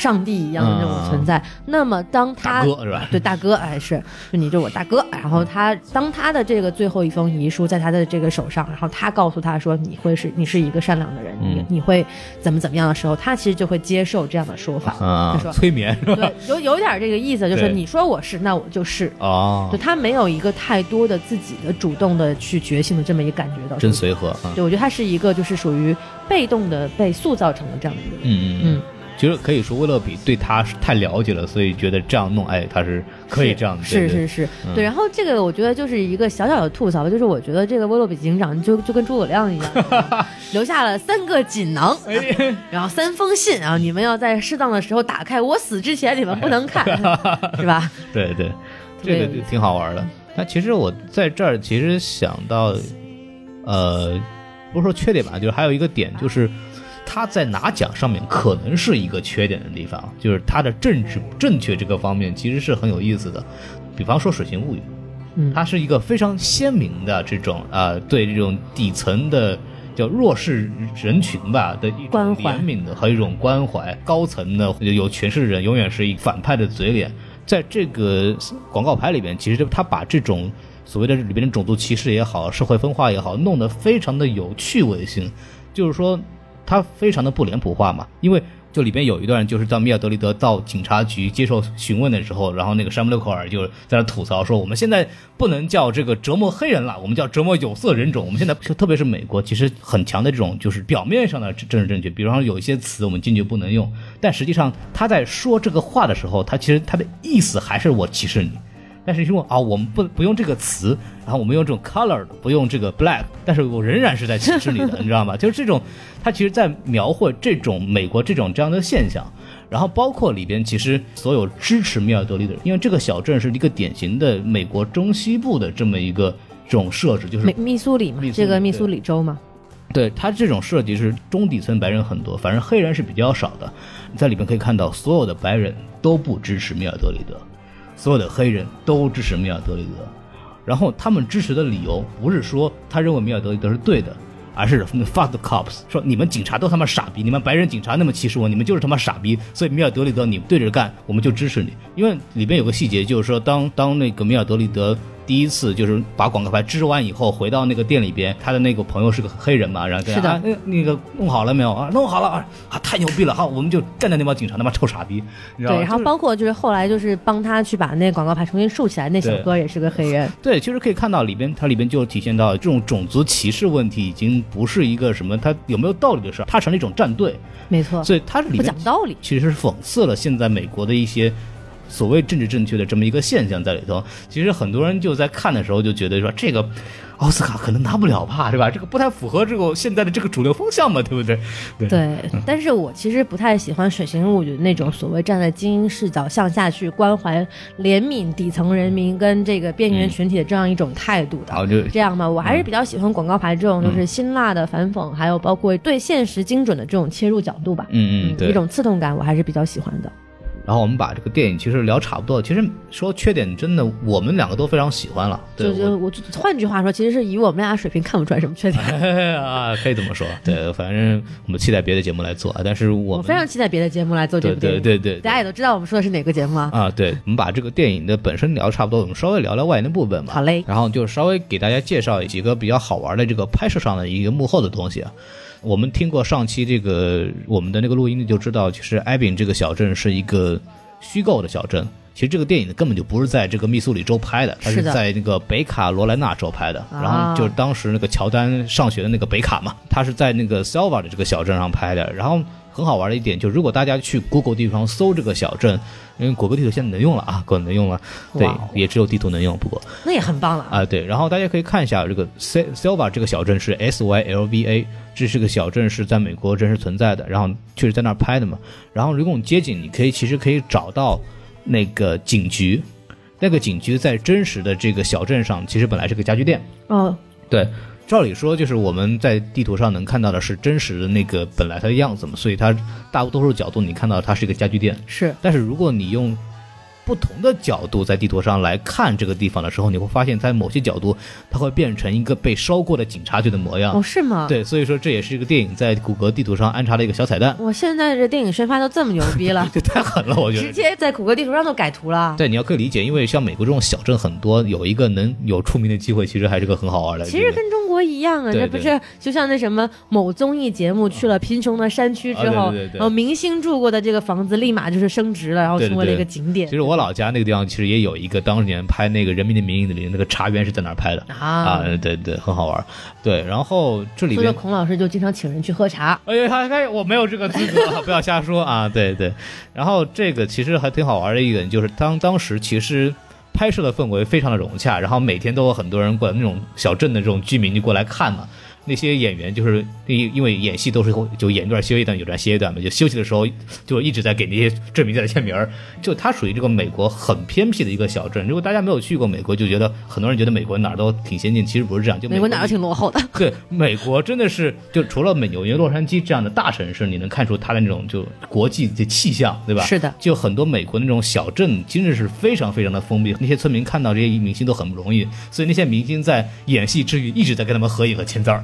上帝一样的那种存在。那么当他大哥是吧？对大哥，哎，是，就你就是我大哥。然后他当他的这个最后一封遗书在他的这个手上，然后他告诉他说你会是你是一个善良的人，你嗯你会怎么怎么样的时候，他其实就会接受这样的说法。啊他说，催眠是吧？对，有有点这个意思，就是你说我是，那我就是。哦就，他没有一个太多的自己的主动的去觉醒的这么一个感觉到。真随和啊。对，我觉得他是一个就是属于被动的被塑造成的这样的一个人。嗯嗯嗯嗯，其实可以说威勒比对他是太了解了，所以觉得这样弄，哎，他是可以这样是是是，对。然后这个我觉得就是一个小小的吐槽，就是我觉得这个威洛比警长就就跟诸葛亮一样，留下了三个锦囊，哎 然后三封信，啊你们要在适当的时候打开，我死之前你们不能看，是吧？对对，这个就挺好玩的。但其实我在这儿其实想到，呃，不是说缺点吧，就是还有一个点就是。他在拿奖上面可能是一个缺点的地方，就是他的政治正确这个方面其实是很有意思的。比比方说《水形物语》，嗯，它是一个非常鲜明的这种呃，对这种底层的叫弱势人群吧的一种怜悯的和一种关怀，高层的有权势的人永远是一反派的嘴脸。在这个广告牌里边，其实他把这种所谓的里边的种族歧视也好，社会分化也好，弄得非常的有趣味性，就是说他非常的不脸谱化嘛，因为。就里边有一段，就是到米尔德利德到警察局接受询问的时候，然后那个山姆六克尔就在那吐槽说：“我们现在不能叫这个折磨黑人了，我们叫折磨有色人种。我们现在 特别是美国，其实很强的这种就是表面上的政治正确，比方说有一些词我们坚决不能用，但实际上他在说这个话的时候，他其实他的意思还是我歧视你。”但是说啊，我们不不用这个词，然后我们用这种 color，不用这个 black，但是我仍然是在歧视你的，你知道吗？就是这种，他其实在描绘这种美国这种这样的现象，然后包括里边其实所有支持米尔德利的人，因为这个小镇是一个典型的美国中西部的这么一个这种设置，就是密密苏里嘛这个密苏里州嘛，对他这种设计是中底层白人很多，反正黑人是比较少的。你在里面可以看到，所有的白人都不支持米尔德里德，所有的黑人都支持米尔德里德。然后他们支持的理由不是说他认为米尔德里德是对的，而是 fuck the cops，说你们警察都他妈傻逼，你们白人警察那么歧视我，你们就是他妈傻逼。所以米尔德里德你对着干，我们就支持你。因为里边有个细节，就是说当当那个米尔德里德。第一次就是把广告牌支完以后，回到那个店里边，他的那个朋友是个黑人嘛，然后跟他是的啊那那个弄好了没有啊？弄好了啊！啊，太牛逼了！好，我们就干掉那帮警察，那帮臭傻逼，你知道对，然后包括就是后来就是帮他去把那广告牌重新竖起来，那小哥也是个黑人，对，其实可以看到里边，它里边就体现到这种种族歧视问题已经不是一个什么他有没有道理的事儿，它成了一种战队，没错，所以它里不讲道理。其实是讽刺了现在美国的一些所谓政治正确的这么一个现象在里头。其实很多人就在看的时候就觉得说这个奥斯卡可能拿不了吧，是吧？这个不太符合这个现在的这个主流风向嘛，对不对？对对，但是我其实不太喜欢《水形物语》那种所谓站在精英视角向下去关怀、怜悯底层人民跟这个边缘群体的这样一种态度的。这样吧，我还是比较喜欢广告牌这种嗯就是辛辣的反讽，还有包括对现实精准的这种切入角度吧。嗯嗯对一。种刺痛感，我还是比较喜欢的。然后我们把这个电影其实聊差不多了，其实说缺点真的我们两个都非常喜欢了，对就我就我换句话说，其实是以我们俩水平看不出来什么缺点。啊，可以这么说。对，反正我们期待别的节目来做，啊，但是我们我非常期待别的节目来做这对部电影。对对对，大家也都知道我们说的是哪个节目啊？啊，对，我们把这个电影的本身聊差不多，我们稍微聊聊外延的部分吧。好嘞然后就稍微给大家介绍几个比较好玩的这个拍摄上的一个幕后的东西啊。我们听过上期这个我们的那个录音你就知道，其实艾宾这个小镇是一个虚构的小镇。其实这个电影根本就不是在这个密苏里州拍的，它是在那个北卡罗来纳州拍的。啊然后就是当时那个乔丹上学的那个北卡嘛，他是在那个 Selva 的这个小镇上拍的。然后很好玩的一点就是，如果大家去 Google 地图上搜这个小镇，因为谷歌地图现在能用了啊，谷歌能用了，对哦，也只有地图能用。不过那也很棒了啊。啊，对，然后大家可以看一下这个 Selva 这个小镇是 S Y L V A，这是个小镇是在美国真实存在的，然后确实在那儿拍的嘛。然后如果你街景，你可以其实可以找到那个警局，那个警局在真实的这个小镇上，其实本来是个家具店。哦，对，照理说就是我们在地图上能看到的是真实的那个本来它的样子嘛，所以它大多数角度你看到它是一个家具店。是但是如果你用不同的角度在地图上来看这个地方的时候，你会发现在某些角度它会变成一个被烧过的警察局的模样。哦，是吗？。对，所以说这也是一个电影在谷歌地图上安插了一个小彩蛋，我现在这电影宣发都这么牛逼了，这太狠了，我觉得直。接在谷歌地图上都改图了。对，你要可以理解，因为像美国这种小镇很多，有一个能有出名的机会，其实还是个很好玩的。其实跟中国一样啊，这不是就像那什么某综艺节目去了贫穷的山区之后，然后明星住过的这个房子立马就是升值了，然后成为了一个景点其实我老家那个地方其实也有一个当年拍那个《人民的名义》的里那个茶园是在哪儿拍的啊，啊。对对，很好玩。对，然后这里边，孔老师就经常请人去喝茶。哎呀，他他我没有这个资格，不要瞎说啊！对对，然后这个其实还挺好玩的一点就是当当时其实。拍摄的氛围非常的融洽，然后每天都有很多人过来，那种小镇的这种居民就过来看嘛。那些演员就是因因为演戏都是就演一段歇一段，有段歇一段嘛，就休息的时候就一直在给那些证明在签名儿。就它属于这个美国很偏僻的一个小镇。如果大家没有去过美国，就觉得很多人觉得美国哪儿都挺先进，其实不是这样。就美国哪儿都挺落后的。对，美国真的是就除了美纽约、洛杉矶这样的大城市，你能看出它的那种就国际的气象，对吧？是的，就很多美国那种小镇，真的是非常非常的封闭。那些村民看到这些明星都很不容易，所以那些明星在演戏之余一直在跟他们合影和签字儿。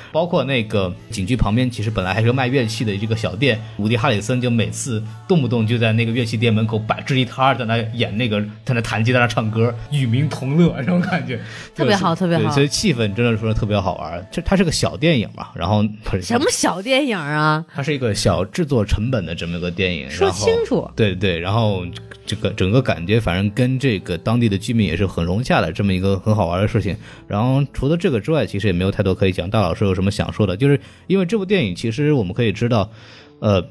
包括那个景区旁边，其实本来还是个卖乐器的这个小店，伍迪·哈里森就每次动不动就在那个乐器店门口摆支一摊儿，在那演那个，在那弹吉他、在那唱歌，与民同乐这种感觉，特别好，特别好。所以气氛真的说特别好玩。这它是个小电影嘛，然后什么小电影啊？它是一个小制作成本的这么一个电影。说清楚。对对，然后这个整个感觉，反正跟这个当地的居民也是很融洽的，这么一个很好玩的事情。然后除了这个之外，其实也没有太多可以讲。大老师有什么想说的？就是因为这部电影，其实我们可以知道，呃，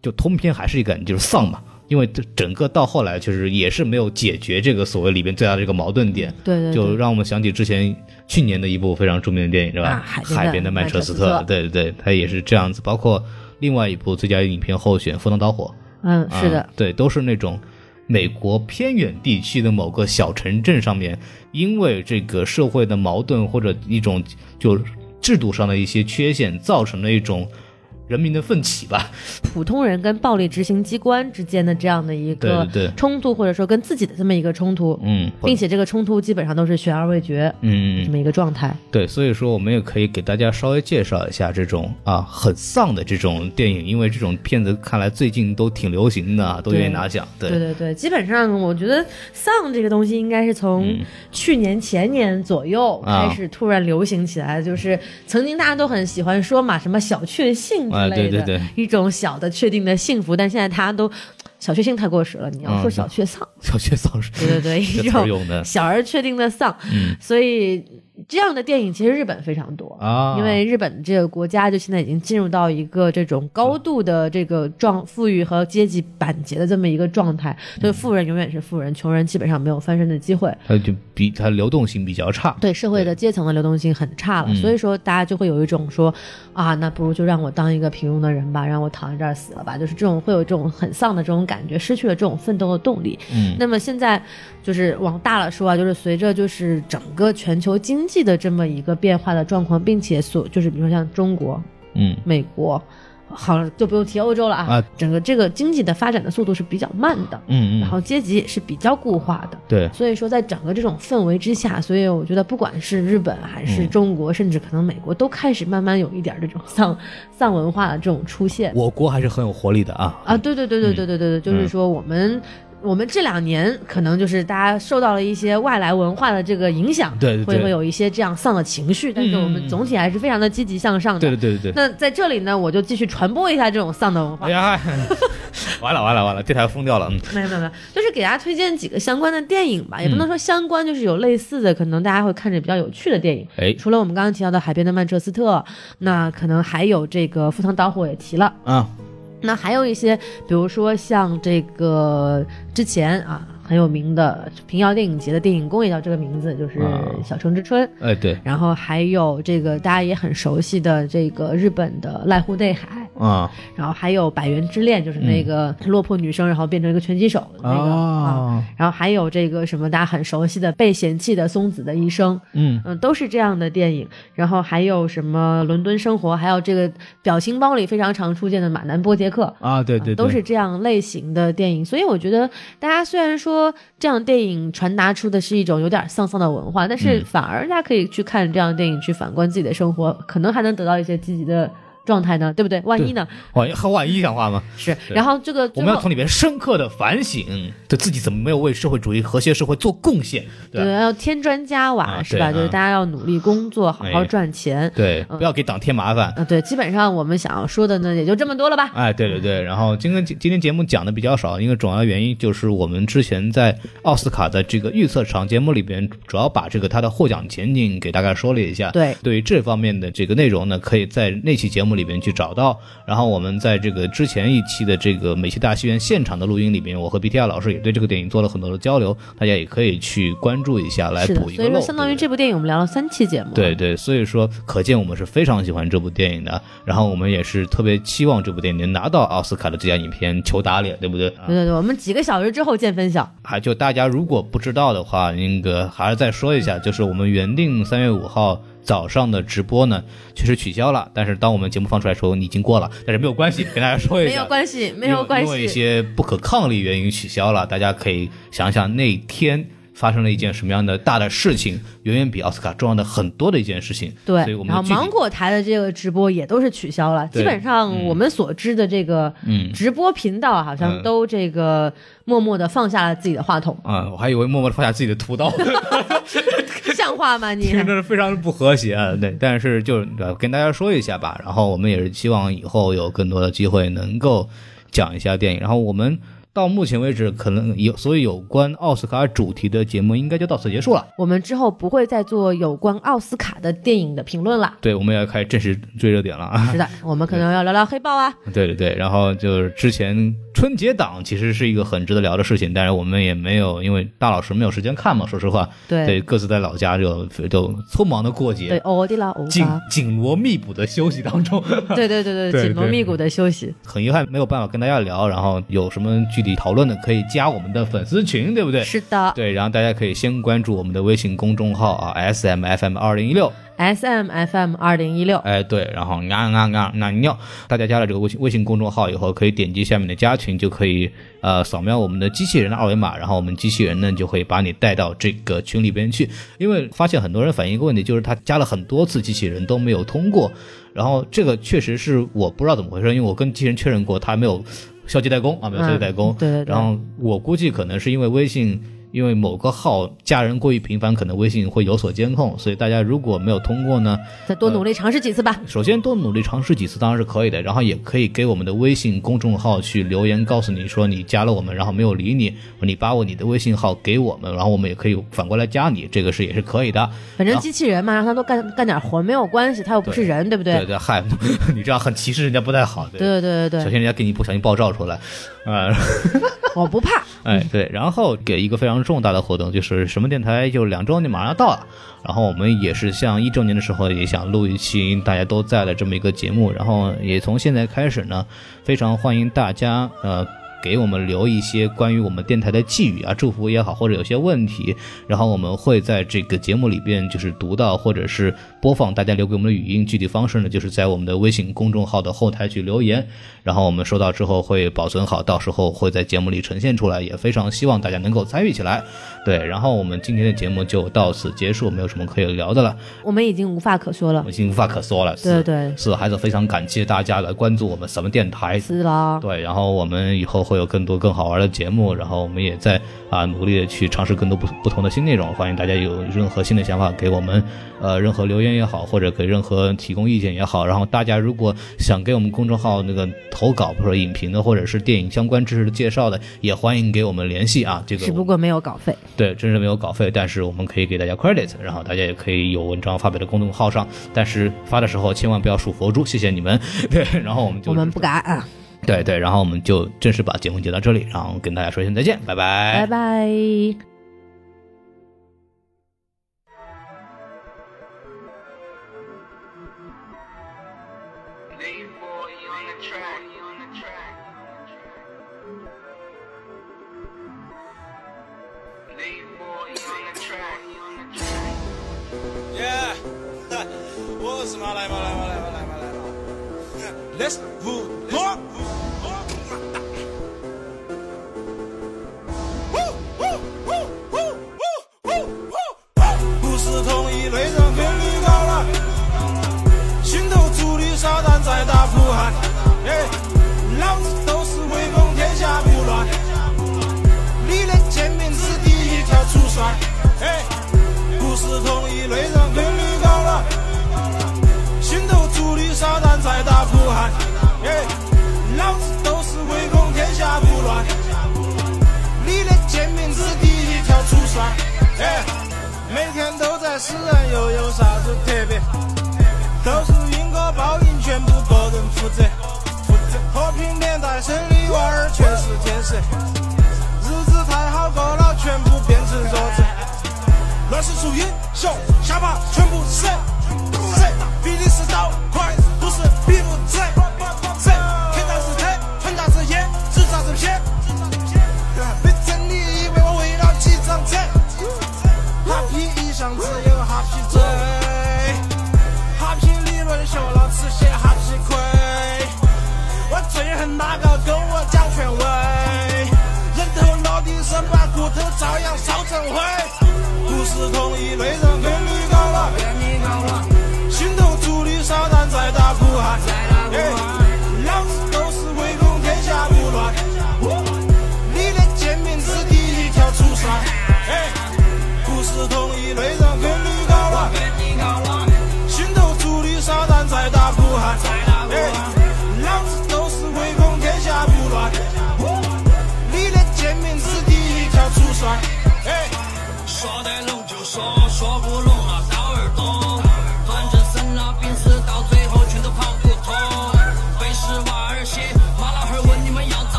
就通篇还是一个就是丧嘛。因为这整个到后来，就是也是没有解决这个所谓里边最大的这个矛盾点。对对。就让我们想起之前去年的一部非常著名的电影，是吧？海边的曼彻斯特。对对对，它也是这样子。包括另外一部最佳影片候选《赴汤蹈火》。嗯，是的。对，都是那种。美国偏远地区的某个小城镇上面，因为这个社会的矛盾或者一种就制度上的一些缺陷，造成了一种。人民的奋起吧，普通人跟暴力执行机关之间的这样的一个冲突，或者说跟自己的这么一个冲突，嗯，并且这个冲突基本上都是悬而未决，嗯，这么一个状态。对，所以说我们也可以给大家稍微介绍一下这种啊很丧的这种电影，因为这种片子看来最近都挺流行的，都愿意拿奖。对对对，基本上我觉得丧这个东西应该是从去年前年左右开始突然流行起来，就是曾经大家都很喜欢说嘛，什么小确幸。啊，对对对，一种小的确定的幸福，但现在大家都 小确幸太过时了，你要说小确丧，小确丧是，对对对，一种小而确定的丧，嗯，所以。这样的电影其实日本非常多啊，因为日本这个国家就现在已经进入到一个这种高度的这个状富裕和阶级板结的这么一个状态，所以富人永远是富人，穷人基本上没有翻身的机会。它就比它流动性比较差，对社会的阶层的流动性很差了，所以说大家就会有一种说啊，那不如就让我当一个平庸的人吧，让我躺在这儿死了吧，就是这种会有这种很丧的这种感觉，失去了这种奋斗的动力。嗯，那么现在就是往大了说啊，就是随着就是整个全球经济的这么一个变化的状况，并且所就是比如说像中国，嗯，美国，好了就不用提欧洲了啊。啊，整个这个经济的发展的速度是比较慢的，嗯嗯，然后阶级也是比较固化的，对。所以说，在整个这种氛围之下，所以我觉得不管是日本还是中国，甚至可能美国，都开始慢慢有一点这种丧丧文化的这种出现。我国还是很有活力的啊啊！对对对对对对对对，就是说我们。我们这两年可能就是大家受到了一些外来文化的这个影响，对，会会有一些这样丧的情绪，但是我们总体还是非常的积极向上的。对对对对对。那在这里呢，我就继续传播一下这种丧的文化。哎呀，完了完了完了，这台疯掉了。嗯没有没有没有，就是给大家推荐几个相关的电影吧，也不能说相关，就是有类似的，可能大家会看着比较有趣的电影。哎，除了我们刚刚提到的《海边的曼彻斯特》，那可能还有这个《赴汤蹈火》也提了啊。那还有一些，比如说像这个之前啊。很有名的平遥电影节的电影宫也叫这个名字，就是《小城之春》。哎，对。然后还有这个大家也很熟悉的这个日本的濑户内海啊。然后还有《百元之恋》，就是那个落魄女生然后变成一个拳击手的那个啊。然后还有这个什么大家很熟悉的《被嫌弃的松子的一生》。嗯嗯，都是这样的电影。然后还有什么《伦敦生活》，还有这个表情包里非常常出现的马南波杰克啊，对对，都是这样类型的电影。所以我觉得大家虽然说。说这样电影传达出的是一种有点丧丧的文化，但是反而大家可以去看这样的电影，去反观自己的生活，可能还能得到一些积极的。状态呢，对不对？万一呢？万一和万一讲话吗？是。然后这个我们要从里面深刻的反省，对自己怎么没有为社会主义和谐社会做贡献？对，要添砖加瓦是吧？就是大家要努力工作，好好赚钱。对，不要给党添麻烦。啊，对，基本上我们想要说的呢，也就这么多了吧？哎，对对对。然后今天今天节目讲的比较少，因为主要原因就是我们之前在奥斯卡的这个预测场节目里边，主要把这个他的获奖前景给大概说了一下。对，对于这方面的这个内容呢，可以在那期节目。里边去找到。然后我们在这个之前一期的这个美西大戏院现场的录音里面，我和 BTR 老师也对这个电影做了很多的交流，大家也可以去关注一下，来补一个漏。所以说相当于这部电影我们聊了三期节目。对对，所以说可见我们是非常喜欢这部电影的，然后我们也是特别期望这部电影能拿到奥斯卡的最佳影片，求打脸，对不对？啊对对对，我们几个小时之后见分晓。还就大家如果不知道的话，那个还是再说一下，就是我们原定三月五号早上的直播呢，确实取消了，但是当我们节目放出来的时候，你已经过了，但是没有关系，跟大家说一下，没有关系，没有关因为因为一。些不可抗力原因取消了，大家可以想想那天。发生了一件什么样的大的事情，远远比奥斯卡重要的很多的一件事情。所以对我，们然后芒果台的这个直播也都是取消了，基本上我们所知的这个嗯直播频道好像嗯都这个默默的放下了自己的话筒，啊，我还以为默默的放下自己的屠刀，像话吗你？真的是非常的不和谐啊。对，但是就是呃跟大家说一下吧。然后我们也是希望以后有更多的机会能够讲一下电影。然后我们到目前为止，可能有所以有关奥斯卡主题的节目应该就到此结束了。我们之后不会再做有关奥斯卡的电影的评论了。对，我们要开始正式追热点了啊。是的，我们可能要聊聊黑豹啊。对对对，然后就是之前春节档其实是一个很值得聊的事情，但是我们也没有，因为大老师没有时间看嘛，说实话，对对，各自在老家就就匆忙的过节，对，紧，紧锣密鼓的休息当中，对对对对对，紧锣密鼓的休息。很遗憾没有办法跟大家聊，然后有什么具体讨论的可以加我们的粉丝群，对不对？是的对，然后大家可以先关注我们的微信公众号啊，S M F M 二零一六，，S M F M 二零一六，哎，对，然后啊啊啊啊尿，大家加了这个微信微信公众号以后，可以点击下面的加群，就可以呃扫描我们的机器人的二维码，然后我们机器人呢就会把你带到这个群里边去。因为发现很多人反映一个问题，就是他加了很多次机器人都没有通过，然后这个确实是我不知道怎么回事，因为我跟机器人确认过，他没有消极怠工啊，没有消极怠工。嗯对对对然后我估计可能是因为微信。因为某个号加人过于频繁，可能微信会有所监控，所以大家如果没有通过呢，再多努力尝试几次吧。首先多努力尝试几次当然是可以的，然后也可以给我们的微信公众号去留言，告诉你说你加了我们，然后没有理你，你把我你的微信号给我们，然后我们也可以反过来加你，这个是也是可以的。反正机器人嘛，让他多干干点活没有关系，他又不是人，对不对？对对，嗨，你这样很歧视人家不太好，对。对对对对，小心人家给你不小心爆照出来，啊、我不怕。哎，对，然后给一个非常重大的活动，就是什么电台就两周年马上要到了，然后我们也是像一周年的时候也想录一期大家都在的这么一个节目，然后也从现在开始呢，非常欢迎大家呃。给我们留一些关于我们电台的寄语啊、祝福也好，或者有些问题，然后我们会在这个节目里边就是读到或者是播放大家留给我们的语音。具体方式呢，就是在我们的微信公众号的后台去留言，然后我们收到之后会保存好，到时候会在节目里呈现出来，也非常希望大家能够参与起来。对，然后我们今天的节目就到此结束，没有什么可以聊的了，我们已经无话可说了我。已经无话可说了。对是对是，还是非常感谢大家来关注我们什么电台。是啦，对，然后我们以后会有更多更好玩的节目，然后我们也在啊努力的去尝试更多不不同的新内容。欢迎大家有任何新的想法给我们，呃，任何留言也好，或者给任何提供意见也好。然后大家如果想给我们公众号那个投稿，比如说影评的，或者是电影相关知识的介绍的，也欢迎给我们联系啊。这个只不过没有稿费。对，真是没有稿费，但是我们可以给大家 credit，然后大家也可以有文章发表在公众号上，但是发的时候千万不要数佛珠，谢谢你们。对，然后我们就我们不敢啊，对对，然后我们就正式把节目接到这里，然后跟大家说一声再见，拜拜。拜拜。老子都是唯恐天下不乱，你的贱民子第一条出栓，哎，每天都在死人又有啥子特别？都是因果报应，全部各人负责。和平年代生的娃儿全是天使，日子太好过了，全部变成弱智。乱世出英雄，下巴全部死。死，比的是刀快，不是比不贼。纸扎是骗。别真你以为我为了几张嘴，哈皮一向只有哈皮嘴，哈皮理论学了只写哈皮亏。我最恨哪个跟我讲权威，人头落地生，把骨头照样烧成灰。不是同一类人跟你搞了，心头足的撒旦在打苦海。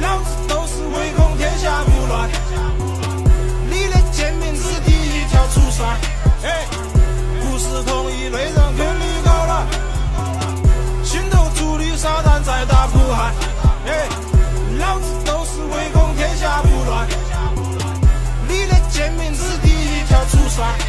老子都是唯恐天下不乱，你的贱民是第一条出山。哎，不是同一类人跟你搞了，心头足的撒旦在打苦海。哎，老子都是唯恐天下不乱，你的贱民是第一条出山。